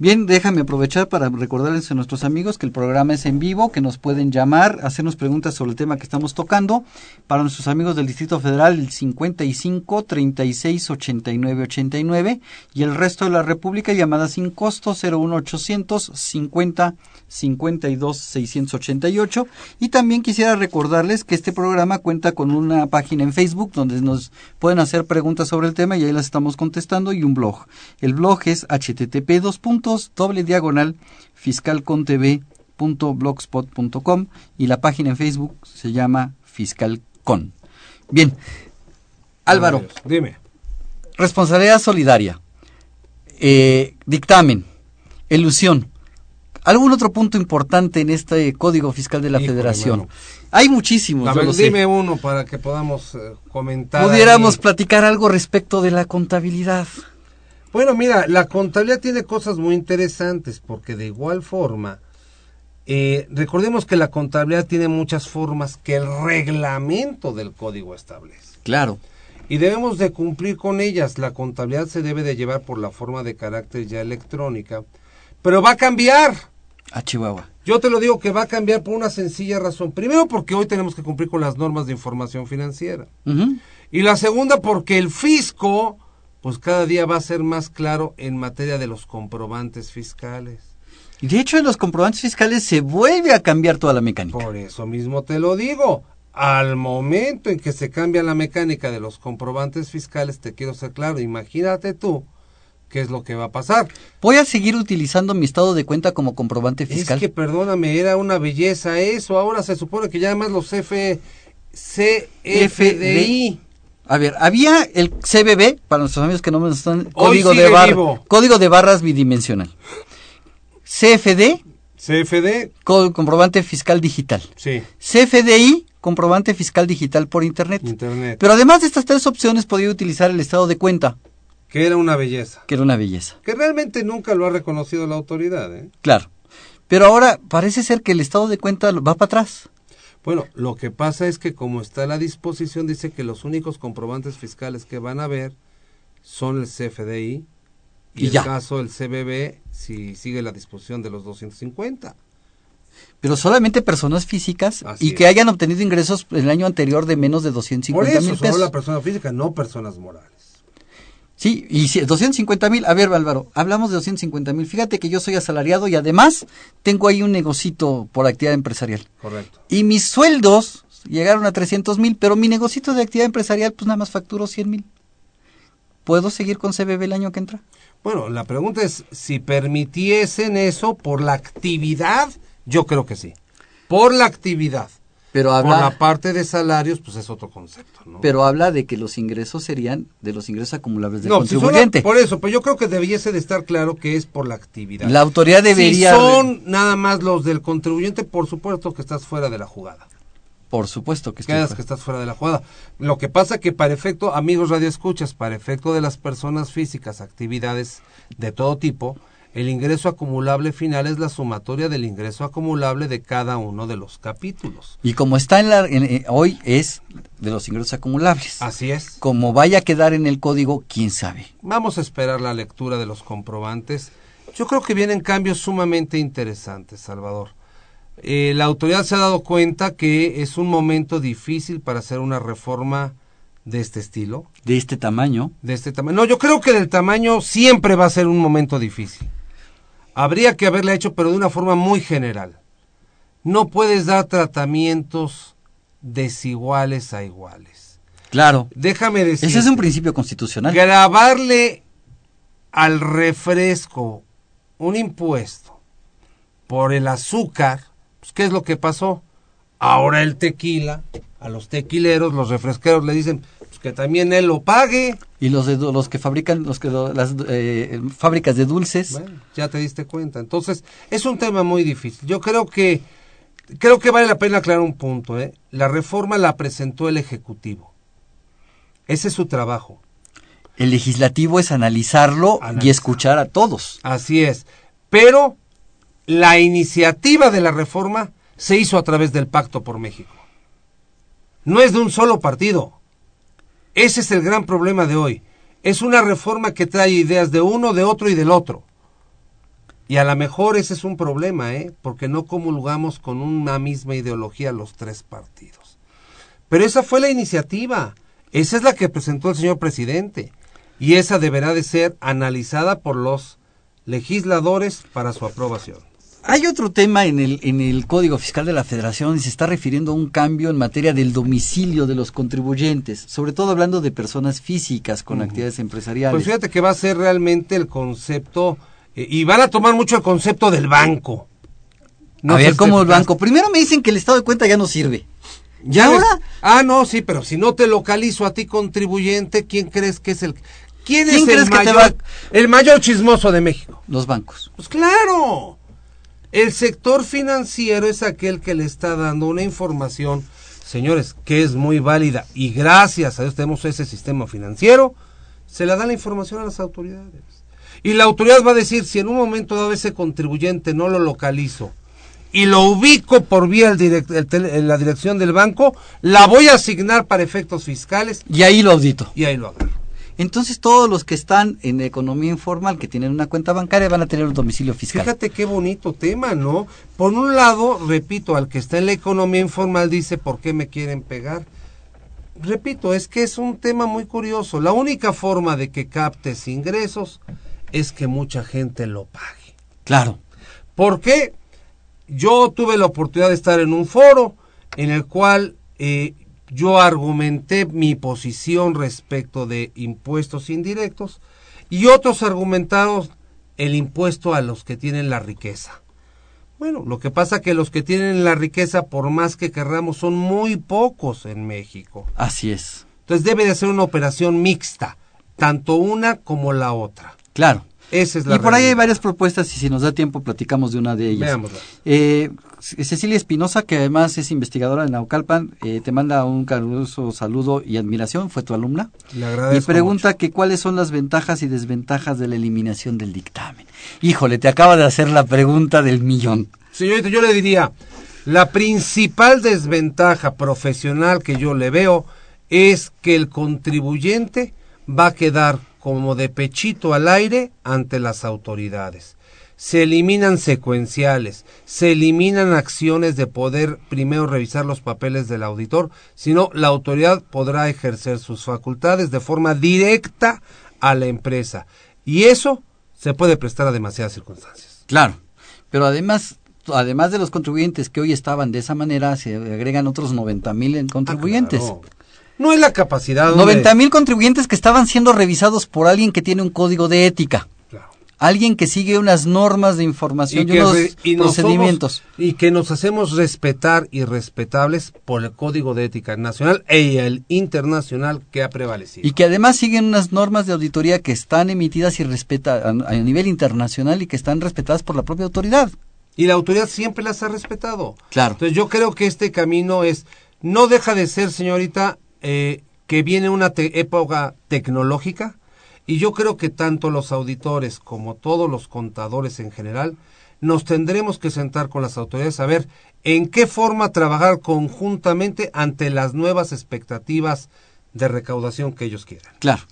Speaker 2: Bien, déjame aprovechar para recordarles a nuestros amigos que el programa es en vivo, que nos pueden llamar, hacernos preguntas sobre el tema que estamos tocando. Para nuestros amigos del Distrito Federal, el 55 36 89 89 y el resto de la República, llamada sin costo 01800 50 52 688. Y también quisiera recordarles que este programa cuenta con una página en Facebook donde nos pueden hacer preguntas sobre el tema y ahí las estamos contestando y un blog. El blog es http dos puntos doble diagonal fiscalcontv.blogspot.com y la página en Facebook se llama Fiscalcon. Bien, Álvaro,
Speaker 3: Dime.
Speaker 2: responsabilidad solidaria, eh, dictamen, elusión. ¿Algún otro punto importante en este Código Fiscal de la
Speaker 3: Híjole,
Speaker 2: Federación?
Speaker 3: mano.
Speaker 2: Hay muchísimos,
Speaker 3: A
Speaker 2: yo
Speaker 3: ver,
Speaker 2: lo sé.
Speaker 3: dime uno para que podamos eh, comentar.
Speaker 2: Pudiéramos
Speaker 3: ahí.
Speaker 2: platicar algo respecto de la contabilidad.
Speaker 3: Bueno, mira, la contabilidad tiene cosas muy interesantes porque de igual forma, eh, recordemos que la contabilidad tiene muchas formas que el reglamento del código establece.
Speaker 2: Claro.
Speaker 3: Y debemos de cumplir con ellas. La contabilidad se debe de llevar por la forma de carácter ya electrónica, pero va a cambiar.
Speaker 2: A Chihuahua.
Speaker 3: Yo te lo digo que va a cambiar por una sencilla razón. Primero porque hoy tenemos que cumplir con las normas de información financiera. Y la segunda porque el fisco, pues cada día va a ser más claro en materia de los comprobantes fiscales.
Speaker 2: Y de hecho en los comprobantes fiscales se vuelve a cambiar toda la mecánica.
Speaker 3: Por eso mismo te lo digo. Al momento en que se cambia la mecánica de los comprobantes fiscales, te quiero ser claro, imagínate tú qué es lo que va a pasar.
Speaker 2: ¿Voy a seguir utilizando mi estado de cuenta como comprobante fiscal?
Speaker 3: Es que perdóname, era una belleza eso. Ahora se supone que ya además los F, CFDI.
Speaker 2: A ver, había el CBB, para nuestros amigos que no me están, código de, código de barras bidimensional. CFD.
Speaker 3: CFD.
Speaker 2: Comprobante fiscal digital.
Speaker 3: Sí.
Speaker 2: CFDI, comprobante fiscal digital por internet.
Speaker 3: Internet.
Speaker 2: Pero además de estas tres opciones podía utilizar el estado de cuenta.
Speaker 3: Que era una belleza.
Speaker 2: Que era una belleza.
Speaker 3: Que realmente nunca lo ha reconocido la autoridad. ¿eh?
Speaker 2: Claro. Pero ahora parece ser que el estado de cuenta va para atrás.
Speaker 3: Bueno, lo que pasa es que como está la disposición, dice que los únicos comprobantes fiscales que van a ver son el CFDI y, el caso del CBB si sigue la disposición de los 250.
Speaker 2: Pero solamente personas físicas y que hayan obtenido ingresos el año anterior de menos de 250 mil pesos.
Speaker 3: Solo la persona física, no personas morales.
Speaker 2: Sí, y 250 mil, a ver Álvaro, hablamos de 250 mil, fíjate que yo soy asalariado y además tengo ahí un negocito por actividad empresarial.
Speaker 3: Correcto.
Speaker 2: Y mis sueldos llegaron a 300 mil, pero mi negocito de actividad empresarial pues nada más facturó 100 mil. ¿Puedo seguir con CBB el año que entra?
Speaker 3: Bueno, la pregunta es, si permitiesen eso por la actividad, yo creo que sí. Por la actividad.
Speaker 2: Pero habla,
Speaker 3: Por la parte de salarios, pues es otro concepto, ¿no?
Speaker 2: Pero habla de que los ingresos serían de los ingresos acumulables del contribuyente.
Speaker 3: por eso, pues yo creo que debiese de estar claro que es por la actividad.
Speaker 2: La autoridad debería...
Speaker 3: Si son nada más los del contribuyente, por supuesto que estás fuera de la jugada.
Speaker 2: Por supuesto que,
Speaker 3: estoy que estás fuera de la jugada. Lo que pasa que para efecto, amigos radioescuchas, para efecto de las personas físicas, actividades de todo tipo, el ingreso acumulable final es la sumatoria del ingreso acumulable de cada uno de los capítulos.
Speaker 2: Y como está en la eh, hoy es de los ingresos acumulables.
Speaker 3: Así es.
Speaker 2: Como vaya a quedar en el código, quién sabe.
Speaker 3: Vamos a esperar la lectura de los comprobantes. Yo creo que vienen cambios sumamente interesantes, Salvador. Eh, la autoridad se ha dado cuenta que es un momento difícil para hacer una reforma de este estilo.
Speaker 2: De este tamaño.
Speaker 3: De este tamaño. No, yo creo que del tamaño siempre va a ser un momento difícil habría que haberla hecho, pero de una forma muy general. No puedes dar tratamientos desiguales a iguales.
Speaker 2: Claro.
Speaker 3: Déjame decir.
Speaker 2: Ese es un principio constitucional.
Speaker 3: Grabarle al refresco un impuesto por el azúcar, pues, ¿qué es lo que pasó? Ahora el tequila, a los tequileros, los refresqueros le dicen, que también él lo pague.
Speaker 2: Y los de, los que fabrican los que las eh, fábricas de dulces.
Speaker 3: Bueno, ya te diste cuenta. Entonces, es un tema muy difícil. Yo creo que creo que vale la pena aclarar un punto, ¿eh? La reforma la presentó el ejecutivo. Ese es su trabajo.
Speaker 2: El legislativo es analizarlo y escuchar a todos.
Speaker 3: Así es. Pero la iniciativa de la reforma se hizo a través del Pacto por México. No es de un solo partido. Ese es el gran problema de hoy. Es una reforma que trae ideas de uno, de otro y del otro. Y a lo mejor ese es un problema, ¿eh? porque no comulgamos con una misma ideología los tres partidos. Pero esa fue la iniciativa. Esa es la que presentó el señor presidente. Y esa deberá de ser analizada por los legisladores para su aprobación.
Speaker 2: Hay otro tema en el, en el Código Fiscal de la Federación y se está refiriendo a un cambio en materia del domicilio de los contribuyentes, sobre todo hablando de personas físicas con actividades empresariales.
Speaker 3: Pues fíjate que va a ser realmente el concepto, eh, y van a tomar mucho el concepto del banco.
Speaker 2: a ver, ¿cómo el banco? Primero me dicen que el estado de cuenta ya no sirve. ¿Ya ahora?
Speaker 3: Ah, no, sí, pero si no te localizo a ti contribuyente, ¿quién crees que es el... ¿Quién, es el mayor, el mayor chismoso de México?
Speaker 2: Los bancos.
Speaker 3: Pues claro. El sector financiero es aquel que le está dando una información, señores, que es muy válida y gracias a Dios tenemos ese sistema financiero, se le da la información a las autoridades. Y la autoridad va a decir, si en un momento dado ese contribuyente no lo localizo y lo ubico por vía en la dirección del banco, la voy a asignar para efectos fiscales.
Speaker 2: Y ahí lo audito.
Speaker 3: Y ahí lo agarro.
Speaker 2: Entonces todos los que están en economía informal, que tienen una cuenta bancaria, van a tener un domicilio fiscal.
Speaker 3: Fíjate qué bonito tema, ¿no? Por un lado, repito, al que está en la economía informal dice, ¿por qué me quieren pegar? Repito, es que es un tema muy curioso. La única forma de que captes ingresos es que mucha gente lo pague.
Speaker 2: Claro.
Speaker 3: ¿Por qué? Yo tuve la oportunidad de estar en un foro en el cual eh, yo argumenté mi posición respecto de impuestos indirectos y otros argumentaron el impuesto a los que tienen la riqueza. Bueno, lo que pasa que los que tienen la riqueza, por más que querramos, son muy pocos en México.
Speaker 2: Así es.
Speaker 3: Entonces debe de ser una operación mixta, tanto una como la otra.
Speaker 2: Claro.
Speaker 3: Esa es la
Speaker 2: y por ahí hay varias propuestas y si nos da tiempo platicamos de una de ellas.
Speaker 3: Veámosla.
Speaker 2: Eh, Cecilia Espinosa, que además es investigadora de Naucalpan, eh, te manda un caluroso saludo y admiración, fue tu alumna.
Speaker 3: Le
Speaker 2: Y
Speaker 3: agradezco
Speaker 2: pregunta que cuáles son las ventajas y desventajas de la eliminación del dictamen. Híjole, te acaba de hacer la pregunta del millón.
Speaker 3: Señorita, yo le diría, la principal desventaja profesional que yo le veo es que el contribuyente va a quedar como de pechito al aire ante las autoridades. Se eliminan secuenciales, se eliminan acciones de poder primero revisar los papeles del auditor, sino la autoridad podrá ejercer sus facultades de forma directa a la empresa. Y eso se puede prestar a demasiadas circunstancias.
Speaker 2: Claro, pero además, además de los contribuyentes que hoy estaban de esa manera, se agregan otros 90 mil contribuyentes.
Speaker 3: Ah, claro. No es la capacidad. hombre.
Speaker 2: 90 mil contribuyentes que estaban siendo revisados por alguien que tiene un código de ética. Alguien que sigue unas normas de información y, unos
Speaker 3: re- y nos
Speaker 2: procedimientos.
Speaker 3: somos- y que nos hacemos respetar y respetables por el Código de Ética Nacional e el internacional que ha prevalecido.
Speaker 2: Y que además siguen unas normas de auditoría que están emitidas y respeta a, a nivel internacional y que están respetadas por la propia autoridad.
Speaker 3: Y la autoridad siempre las ha respetado.
Speaker 2: Claro.
Speaker 3: Entonces yo creo que este camino es, no deja de ser, señorita, eh, que viene una te- época tecnológica y yo creo que tanto los auditores como todos los contadores en general nos tendremos que sentar con las autoridades a ver en qué forma trabajar conjuntamente ante las nuevas expectativas de recaudación que ellos quieran.
Speaker 2: Claro.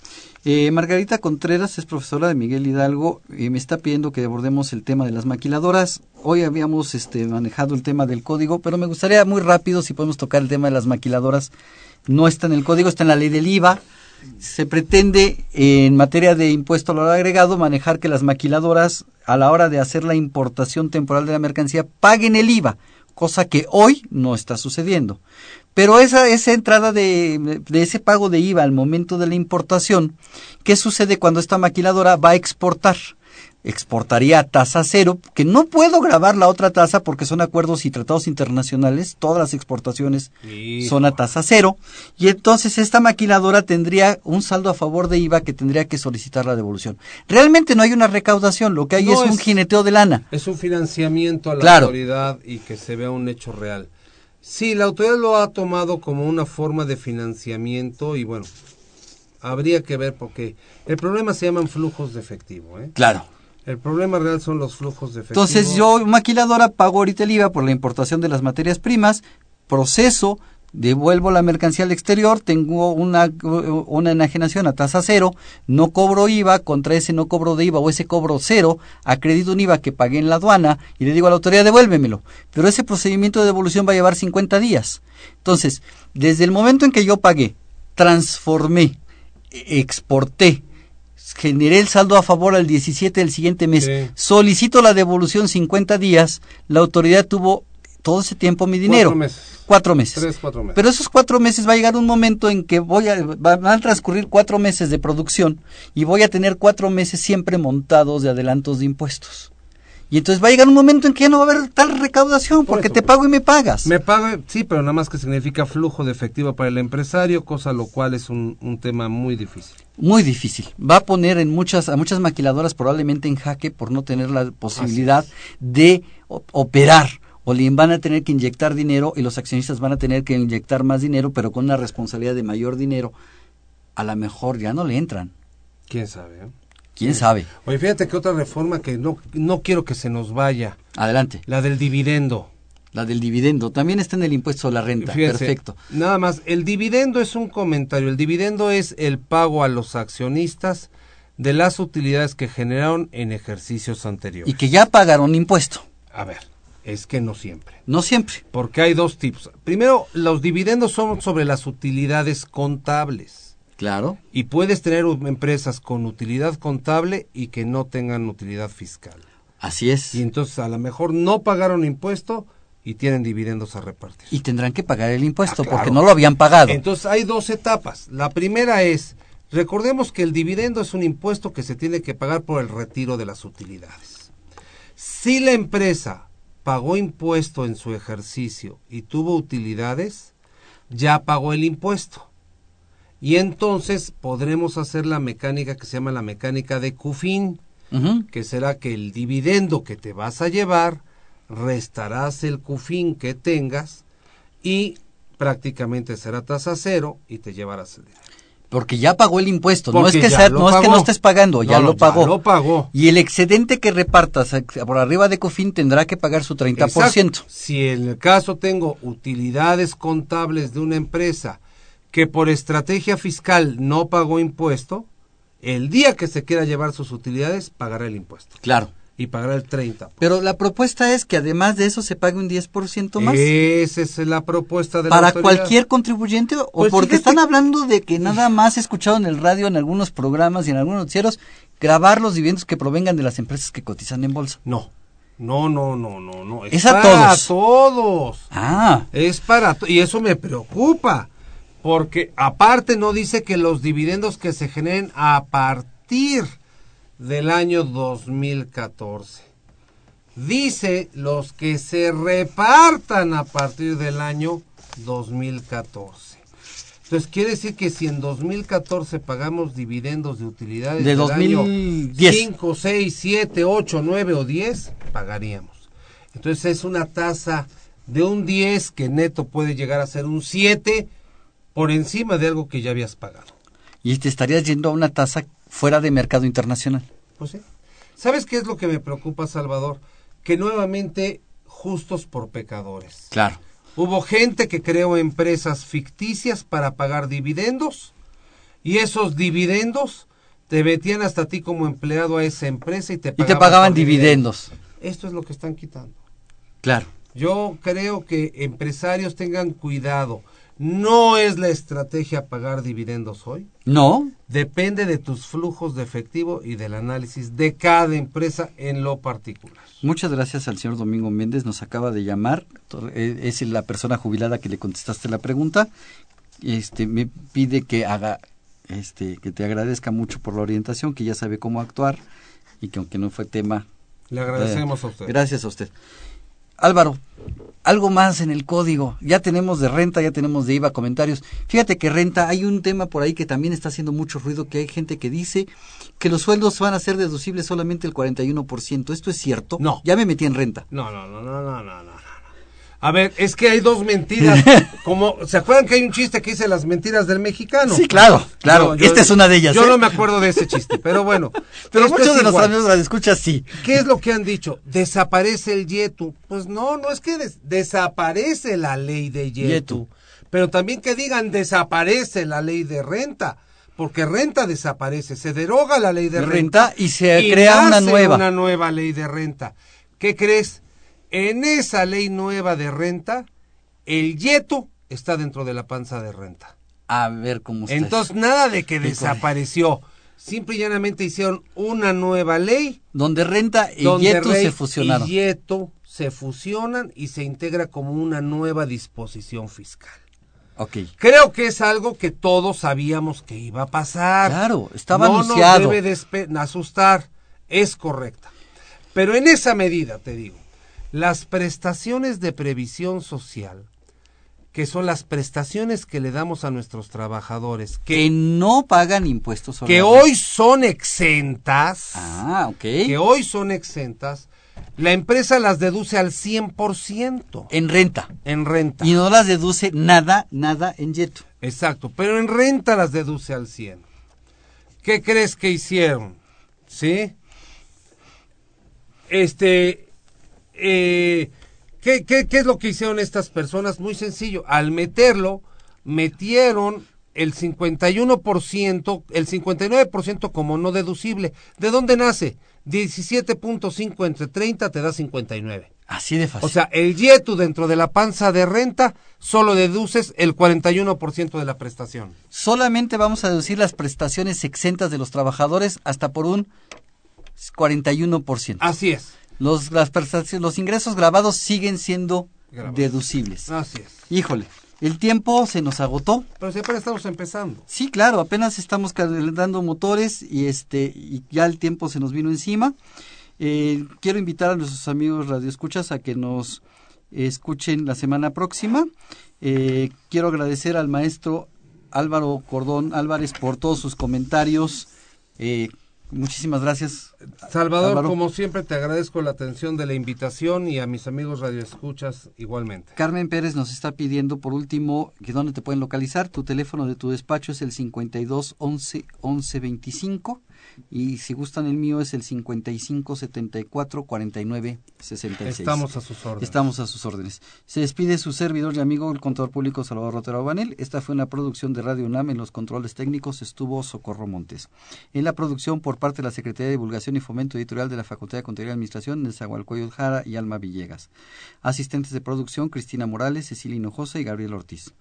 Speaker 2: Eh, Margarita Contreras es profesora de Miguel Hidalgo y me está pidiendo que abordemos el tema de las maquiladoras. Hoy habíamos este, manejado el tema del código, pero me gustaría muy rápido si podemos tocar el tema de las maquiladoras. No está en el código, está en la ley del IVA. Se pretende en materia de impuesto al valor agregado manejar que las maquiladoras a la hora de hacer la importación temporal de la mercancía paguen el IVA, cosa que hoy no está sucediendo. Pero esa, esa entrada de, de ese pago de IVA al momento de la importación, ¿qué sucede cuando esta maquiladora va a exportar? Exportaría a tasa cero, que no puedo grabar la otra tasa porque son acuerdos y tratados internacionales, todas las exportaciones
Speaker 3: Hijo.
Speaker 2: son a tasa cero, y entonces esta maquiladora tendría un saldo a favor de IVA que tendría que solicitar la devolución. Realmente no hay una recaudación, lo que hay
Speaker 3: No
Speaker 2: es un jineteo de lana.
Speaker 3: Es un financiamiento a la
Speaker 2: Claro.
Speaker 3: autoridad y que se vea un hecho real. Sí, la autoridad lo ha tomado como una forma de financiamiento y bueno, habría que ver porque el problema se llaman flujos de efectivo. ¿eh?
Speaker 2: Claro.
Speaker 3: El problema real son los flujos de efectivo.
Speaker 2: Entonces yo, maquiladora, pago ahorita el IVA por la importación de las materias primas, proceso, devuelvo la mercancía al exterior, tengo una, una enajenación a tasa cero, no cobro IVA, contra ese no cobro de IVA o ese cobro cero, acredito un IVA que pagué en la aduana y le digo a la autoridad devuélvemelo. Pero ese procedimiento de devolución va a llevar 50 días. Entonces, desde el momento en que yo pagué, transformé, exporté, generé el saldo a favor al 17 del siguiente mes,
Speaker 3: Sí.
Speaker 2: solicito la devolución 50 días, la autoridad tuvo todo ese tiempo mi dinero.
Speaker 3: Cuatro meses.
Speaker 2: Cuatro meses.
Speaker 3: Tres, cuatro meses.
Speaker 2: Pero esos cuatro meses va a llegar un momento en que voy a, va- van a transcurrir cuatro meses de producción y voy a tener cuatro meses siempre montados de adelantos de impuestos. Y entonces va a llegar un momento en que ya no va a haber tal recaudación
Speaker 3: Por
Speaker 2: porque
Speaker 3: eso.
Speaker 2: te pago y me pagas.
Speaker 3: Me paga, sí, pero nada más que significa flujo de efectivo para el empresario, cosa lo cual es un, un tema muy difícil.
Speaker 2: Muy difícil. Va a poner en muchas, a muchas maquiladoras probablemente en jaque por no tener la posibilidad de operar. O le van a tener que inyectar dinero y los accionistas van a tener que inyectar más dinero, pero con una responsabilidad de mayor dinero. A lo mejor ya no le entran.
Speaker 3: ¿Quién sabe?
Speaker 2: ¿Quién sabe?
Speaker 3: Oye, fíjate que otra reforma que no, no quiero que se nos vaya,
Speaker 2: Adelante.
Speaker 3: la del dividendo.
Speaker 2: La del dividendo. También está en el impuesto a la renta.
Speaker 3: Fíjense,
Speaker 2: Perfecto.
Speaker 3: Nada más, el dividendo es un comentario. El dividendo es el pago a los accionistas de las utilidades que generaron en ejercicios anteriores.
Speaker 2: Y que ya pagaron impuesto.
Speaker 3: A ver, es que no siempre.
Speaker 2: No siempre.
Speaker 3: Porque hay dos tipos. Primero, los dividendos son sobre las utilidades contables.
Speaker 2: Claro.
Speaker 3: Y puedes tener empresas con utilidad contable y que no tengan utilidad fiscal.
Speaker 2: Así es.
Speaker 3: Y entonces a lo mejor no pagaron impuesto y tienen dividendos a repartir.
Speaker 2: Y tendrán que pagar el impuesto
Speaker 3: Ah, claro.
Speaker 2: porque no lo habían pagado.
Speaker 3: Entonces hay dos etapas. La primera es, recordemos que el dividendo es un impuesto que se tiene que pagar por el retiro de las utilidades. Si la empresa pagó impuesto en su ejercicio y tuvo utilidades, ya pagó el impuesto. Y entonces podremos hacer la mecánica que se llama la mecánica de CUFIN, que será que el dividendo que te vas a llevar, restarás el CUFIN que tengas y prácticamente será tasa cero y te llevarás el dinero.
Speaker 2: Porque ya pagó el impuesto. no es, que,
Speaker 3: ya
Speaker 2: sea- no, es que
Speaker 3: pagó.
Speaker 2: no estés pagando, ya lo pagó.
Speaker 3: lo pagó.
Speaker 2: Y el excedente que repartas por arriba de COFIN tendrá que pagar su 30%.
Speaker 3: Exacto. Si en el caso tengo utilidades contables de una empresa que por estrategia fiscal no pagó impuesto, el día que se quiera llevar sus utilidades pagará el impuesto
Speaker 2: Claro.
Speaker 3: y pagará el 30%.
Speaker 2: Pero la propuesta es que además de eso se pague un 10% más.
Speaker 3: Esa es la propuesta de la
Speaker 2: para
Speaker 3: autoridad.
Speaker 2: cualquier contribuyente o
Speaker 3: Pues
Speaker 2: porque
Speaker 3: fíjate-
Speaker 2: están hablando de que nada más he escuchado en el radio, en algunos programas y en algunos noticieros, grabar los dividendos que provengan de las empresas que cotizan en bolsa.
Speaker 3: No, no, no, no, no, no.
Speaker 2: Es a
Speaker 3: para
Speaker 2: todos.
Speaker 3: todos.
Speaker 2: Ah,
Speaker 3: Es para y eso me preocupa, porque aparte no dice que los dividendos que se generen a partir del año 2014. Dice los que se repartan a partir del año 2014. Entonces quiere decir que si en 2014 pagamos dividendos de utilidades
Speaker 2: De
Speaker 3: del
Speaker 2: 2010.
Speaker 3: 5, 6, 7, 8, 9 o 10, pagaríamos. Entonces es una tasa de un 10 que neto puede llegar a ser un 7 por encima de algo que ya habías pagado.
Speaker 2: y te estarías yendo a una tasa fuera de mercado internacional.
Speaker 3: Pues sí. ¿Sabes qué es lo que me preocupa, Salvador? Que nuevamente justos por pecadores.
Speaker 2: Claro.
Speaker 3: Hubo gente que creó empresas ficticias para pagar dividendos y esos dividendos te metían hasta ti como empleado a esa empresa y te
Speaker 2: Y
Speaker 3: pagaban,
Speaker 2: te pagaban
Speaker 3: por
Speaker 2: dividendos.
Speaker 3: Esto es lo que están quitando.
Speaker 2: Claro.
Speaker 3: Yo creo que empresarios tengan cuidado. No es la estrategia pagar dividendos hoy.
Speaker 2: No,
Speaker 3: Depende de tus flujos de efectivo y del análisis de cada empresa en lo particular.
Speaker 2: Muchas gracias al señor Domingo Méndez, nos acaba de llamar, eh, es la persona jubilada que le contestaste la pregunta, este me pide que haga este que te agradezca mucho por la orientación, que ya sabe cómo actuar y que aunque no fue tema
Speaker 3: Le agradecemos
Speaker 2: eh,
Speaker 3: a usted.
Speaker 2: Gracias a usted. Álvaro, algo más en el código. Ya tenemos de renta, ya tenemos de IVA comentarios. Fíjate que renta, hay un tema por ahí que también está haciendo mucho ruido, que hay gente que dice que los sueldos van a ser deducibles solamente el 41%. ¿Esto es cierto?
Speaker 3: No.
Speaker 2: Ya me metí en renta.
Speaker 3: No, no, no, no, no, no, no. A ver, es que hay dos mentiras. Como, ¿se acuerdan que hay un chiste que dice las mentiras del mexicano?
Speaker 2: Sí, claro, claro.
Speaker 3: Yo-
Speaker 2: Esta es una de ellas.
Speaker 3: Yo
Speaker 2: ¿eh?
Speaker 3: no me acuerdo de ese chiste, pero bueno.
Speaker 2: Pero
Speaker 3: esto
Speaker 2: muchos de los amigos la escuchan sí.
Speaker 3: ¿Qué es lo que han dicho? Desaparece el YETU. Pues no, no es que des- desaparece la ley de YETU,
Speaker 2: YETU.
Speaker 3: Pero también que digan desaparece la ley de renta. Porque renta desaparece, se deroga la ley de renta,
Speaker 2: renta y se crea una nueva.
Speaker 3: una nueva ley de renta. ¿Qué crees? En esa ley nueva de renta, el YETU está dentro de la panza de renta.
Speaker 2: A ver cómo está.
Speaker 3: Entonces,
Speaker 2: eso.
Speaker 3: nada de que desapareció. Simple y llanamente hicieron una nueva ley
Speaker 2: donde renta y
Speaker 3: donde Rey
Speaker 2: se fusionaron.
Speaker 3: Y Yetu se fusionan y se integra como una nueva disposición fiscal.
Speaker 2: Ok.
Speaker 3: Creo que es algo que todos sabíamos que iba a pasar.
Speaker 2: Claro, estaba
Speaker 3: no
Speaker 2: anunciado.
Speaker 3: nos debe asustar, es correcta. Pero en esa medida, te digo, las prestaciones de previsión social, que son las prestaciones que le damos a nuestros trabajadores,
Speaker 2: Que
Speaker 3: que,
Speaker 2: no pagan impuestos sobre
Speaker 3: que hoy son exentas,
Speaker 2: Ah, ok.
Speaker 3: que hoy son exentas, la empresa las deduce al 100%
Speaker 2: En renta.
Speaker 3: en renta.
Speaker 2: Y no las deduce nada, nada en Yetu.
Speaker 3: Exacto, pero en renta las deduce al 100. ¿Qué crees que hicieron? ¿Sí? Este, eh, ¿qué ¿qué, es lo que hicieron estas personas? Muy sencillo. Al meterlo, metieron el 51%, el 59% como no deducible. ¿De dónde nace? 17.5 entre 30 te da 59.
Speaker 2: Así de fácil.
Speaker 3: O sea, el YETU dentro de la panza de renta solo deduces el 41% de la prestación.
Speaker 2: Solamente vamos a deducir las prestaciones exentas de los trabajadores hasta por un 41%.
Speaker 3: Así es.
Speaker 2: Los, las los ingresos grabados siguen siendo deducibles.
Speaker 3: Así es.
Speaker 2: Híjole, el tiempo se nos agotó.
Speaker 3: Pero siempre estamos empezando.
Speaker 2: Sí, claro, apenas estamos calentando motores y este y ya el tiempo se nos vino encima. Eh, quiero invitar a nuestros amigos radioescuchas a que nos escuchen la semana próxima. Eh, quiero agradecer al maestro Álvaro Cordón Álvarez por todos sus comentarios. Eh, Muchísimas gracias.
Speaker 3: Salvador, como siempre te agradezco la atención de la invitación y a mis amigos radioescuchas igualmente.
Speaker 2: Carmen Pérez nos está pidiendo por último que dónde te pueden localizar. Tu teléfono de tu despacho es el 52 11 11 25 y si gustan el mío es el 55 74 49 66.
Speaker 3: Estamos a sus órdenes.
Speaker 2: Estamos a sus órdenes. Se despide su servidor y amigo, el contador público Salvador Rotero Banel. Esta fue una producción de Radio UNAM. En los controles técnicos estuvo Socorro Montes. En la producción por parte de la Secretaría de Divulgación y Fomento Editorial de la Facultad de Contaduría y Administración, Nezahualcóyotl Jara y Alma Villegas. Asistentes de producción, Cristina Morales, Cecilia Hinojosa y Gabriel Ortiz.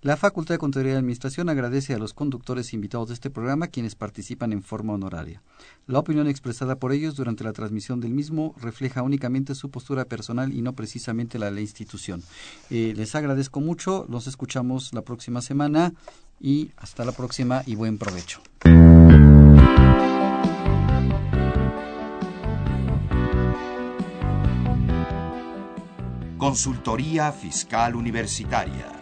Speaker 2: La Facultad de Contaduría y Administración agradece a los conductores invitados de este programa quienes participan en forma honoraria. La opinión expresada por ellos durante la transmisión del mismo refleja únicamente su postura personal y no precisamente la de la institución. Eh, les agradezco mucho, los escuchamos la próxima semana y hasta la próxima y buen provecho.
Speaker 1: Consultoría Fiscal Universitaria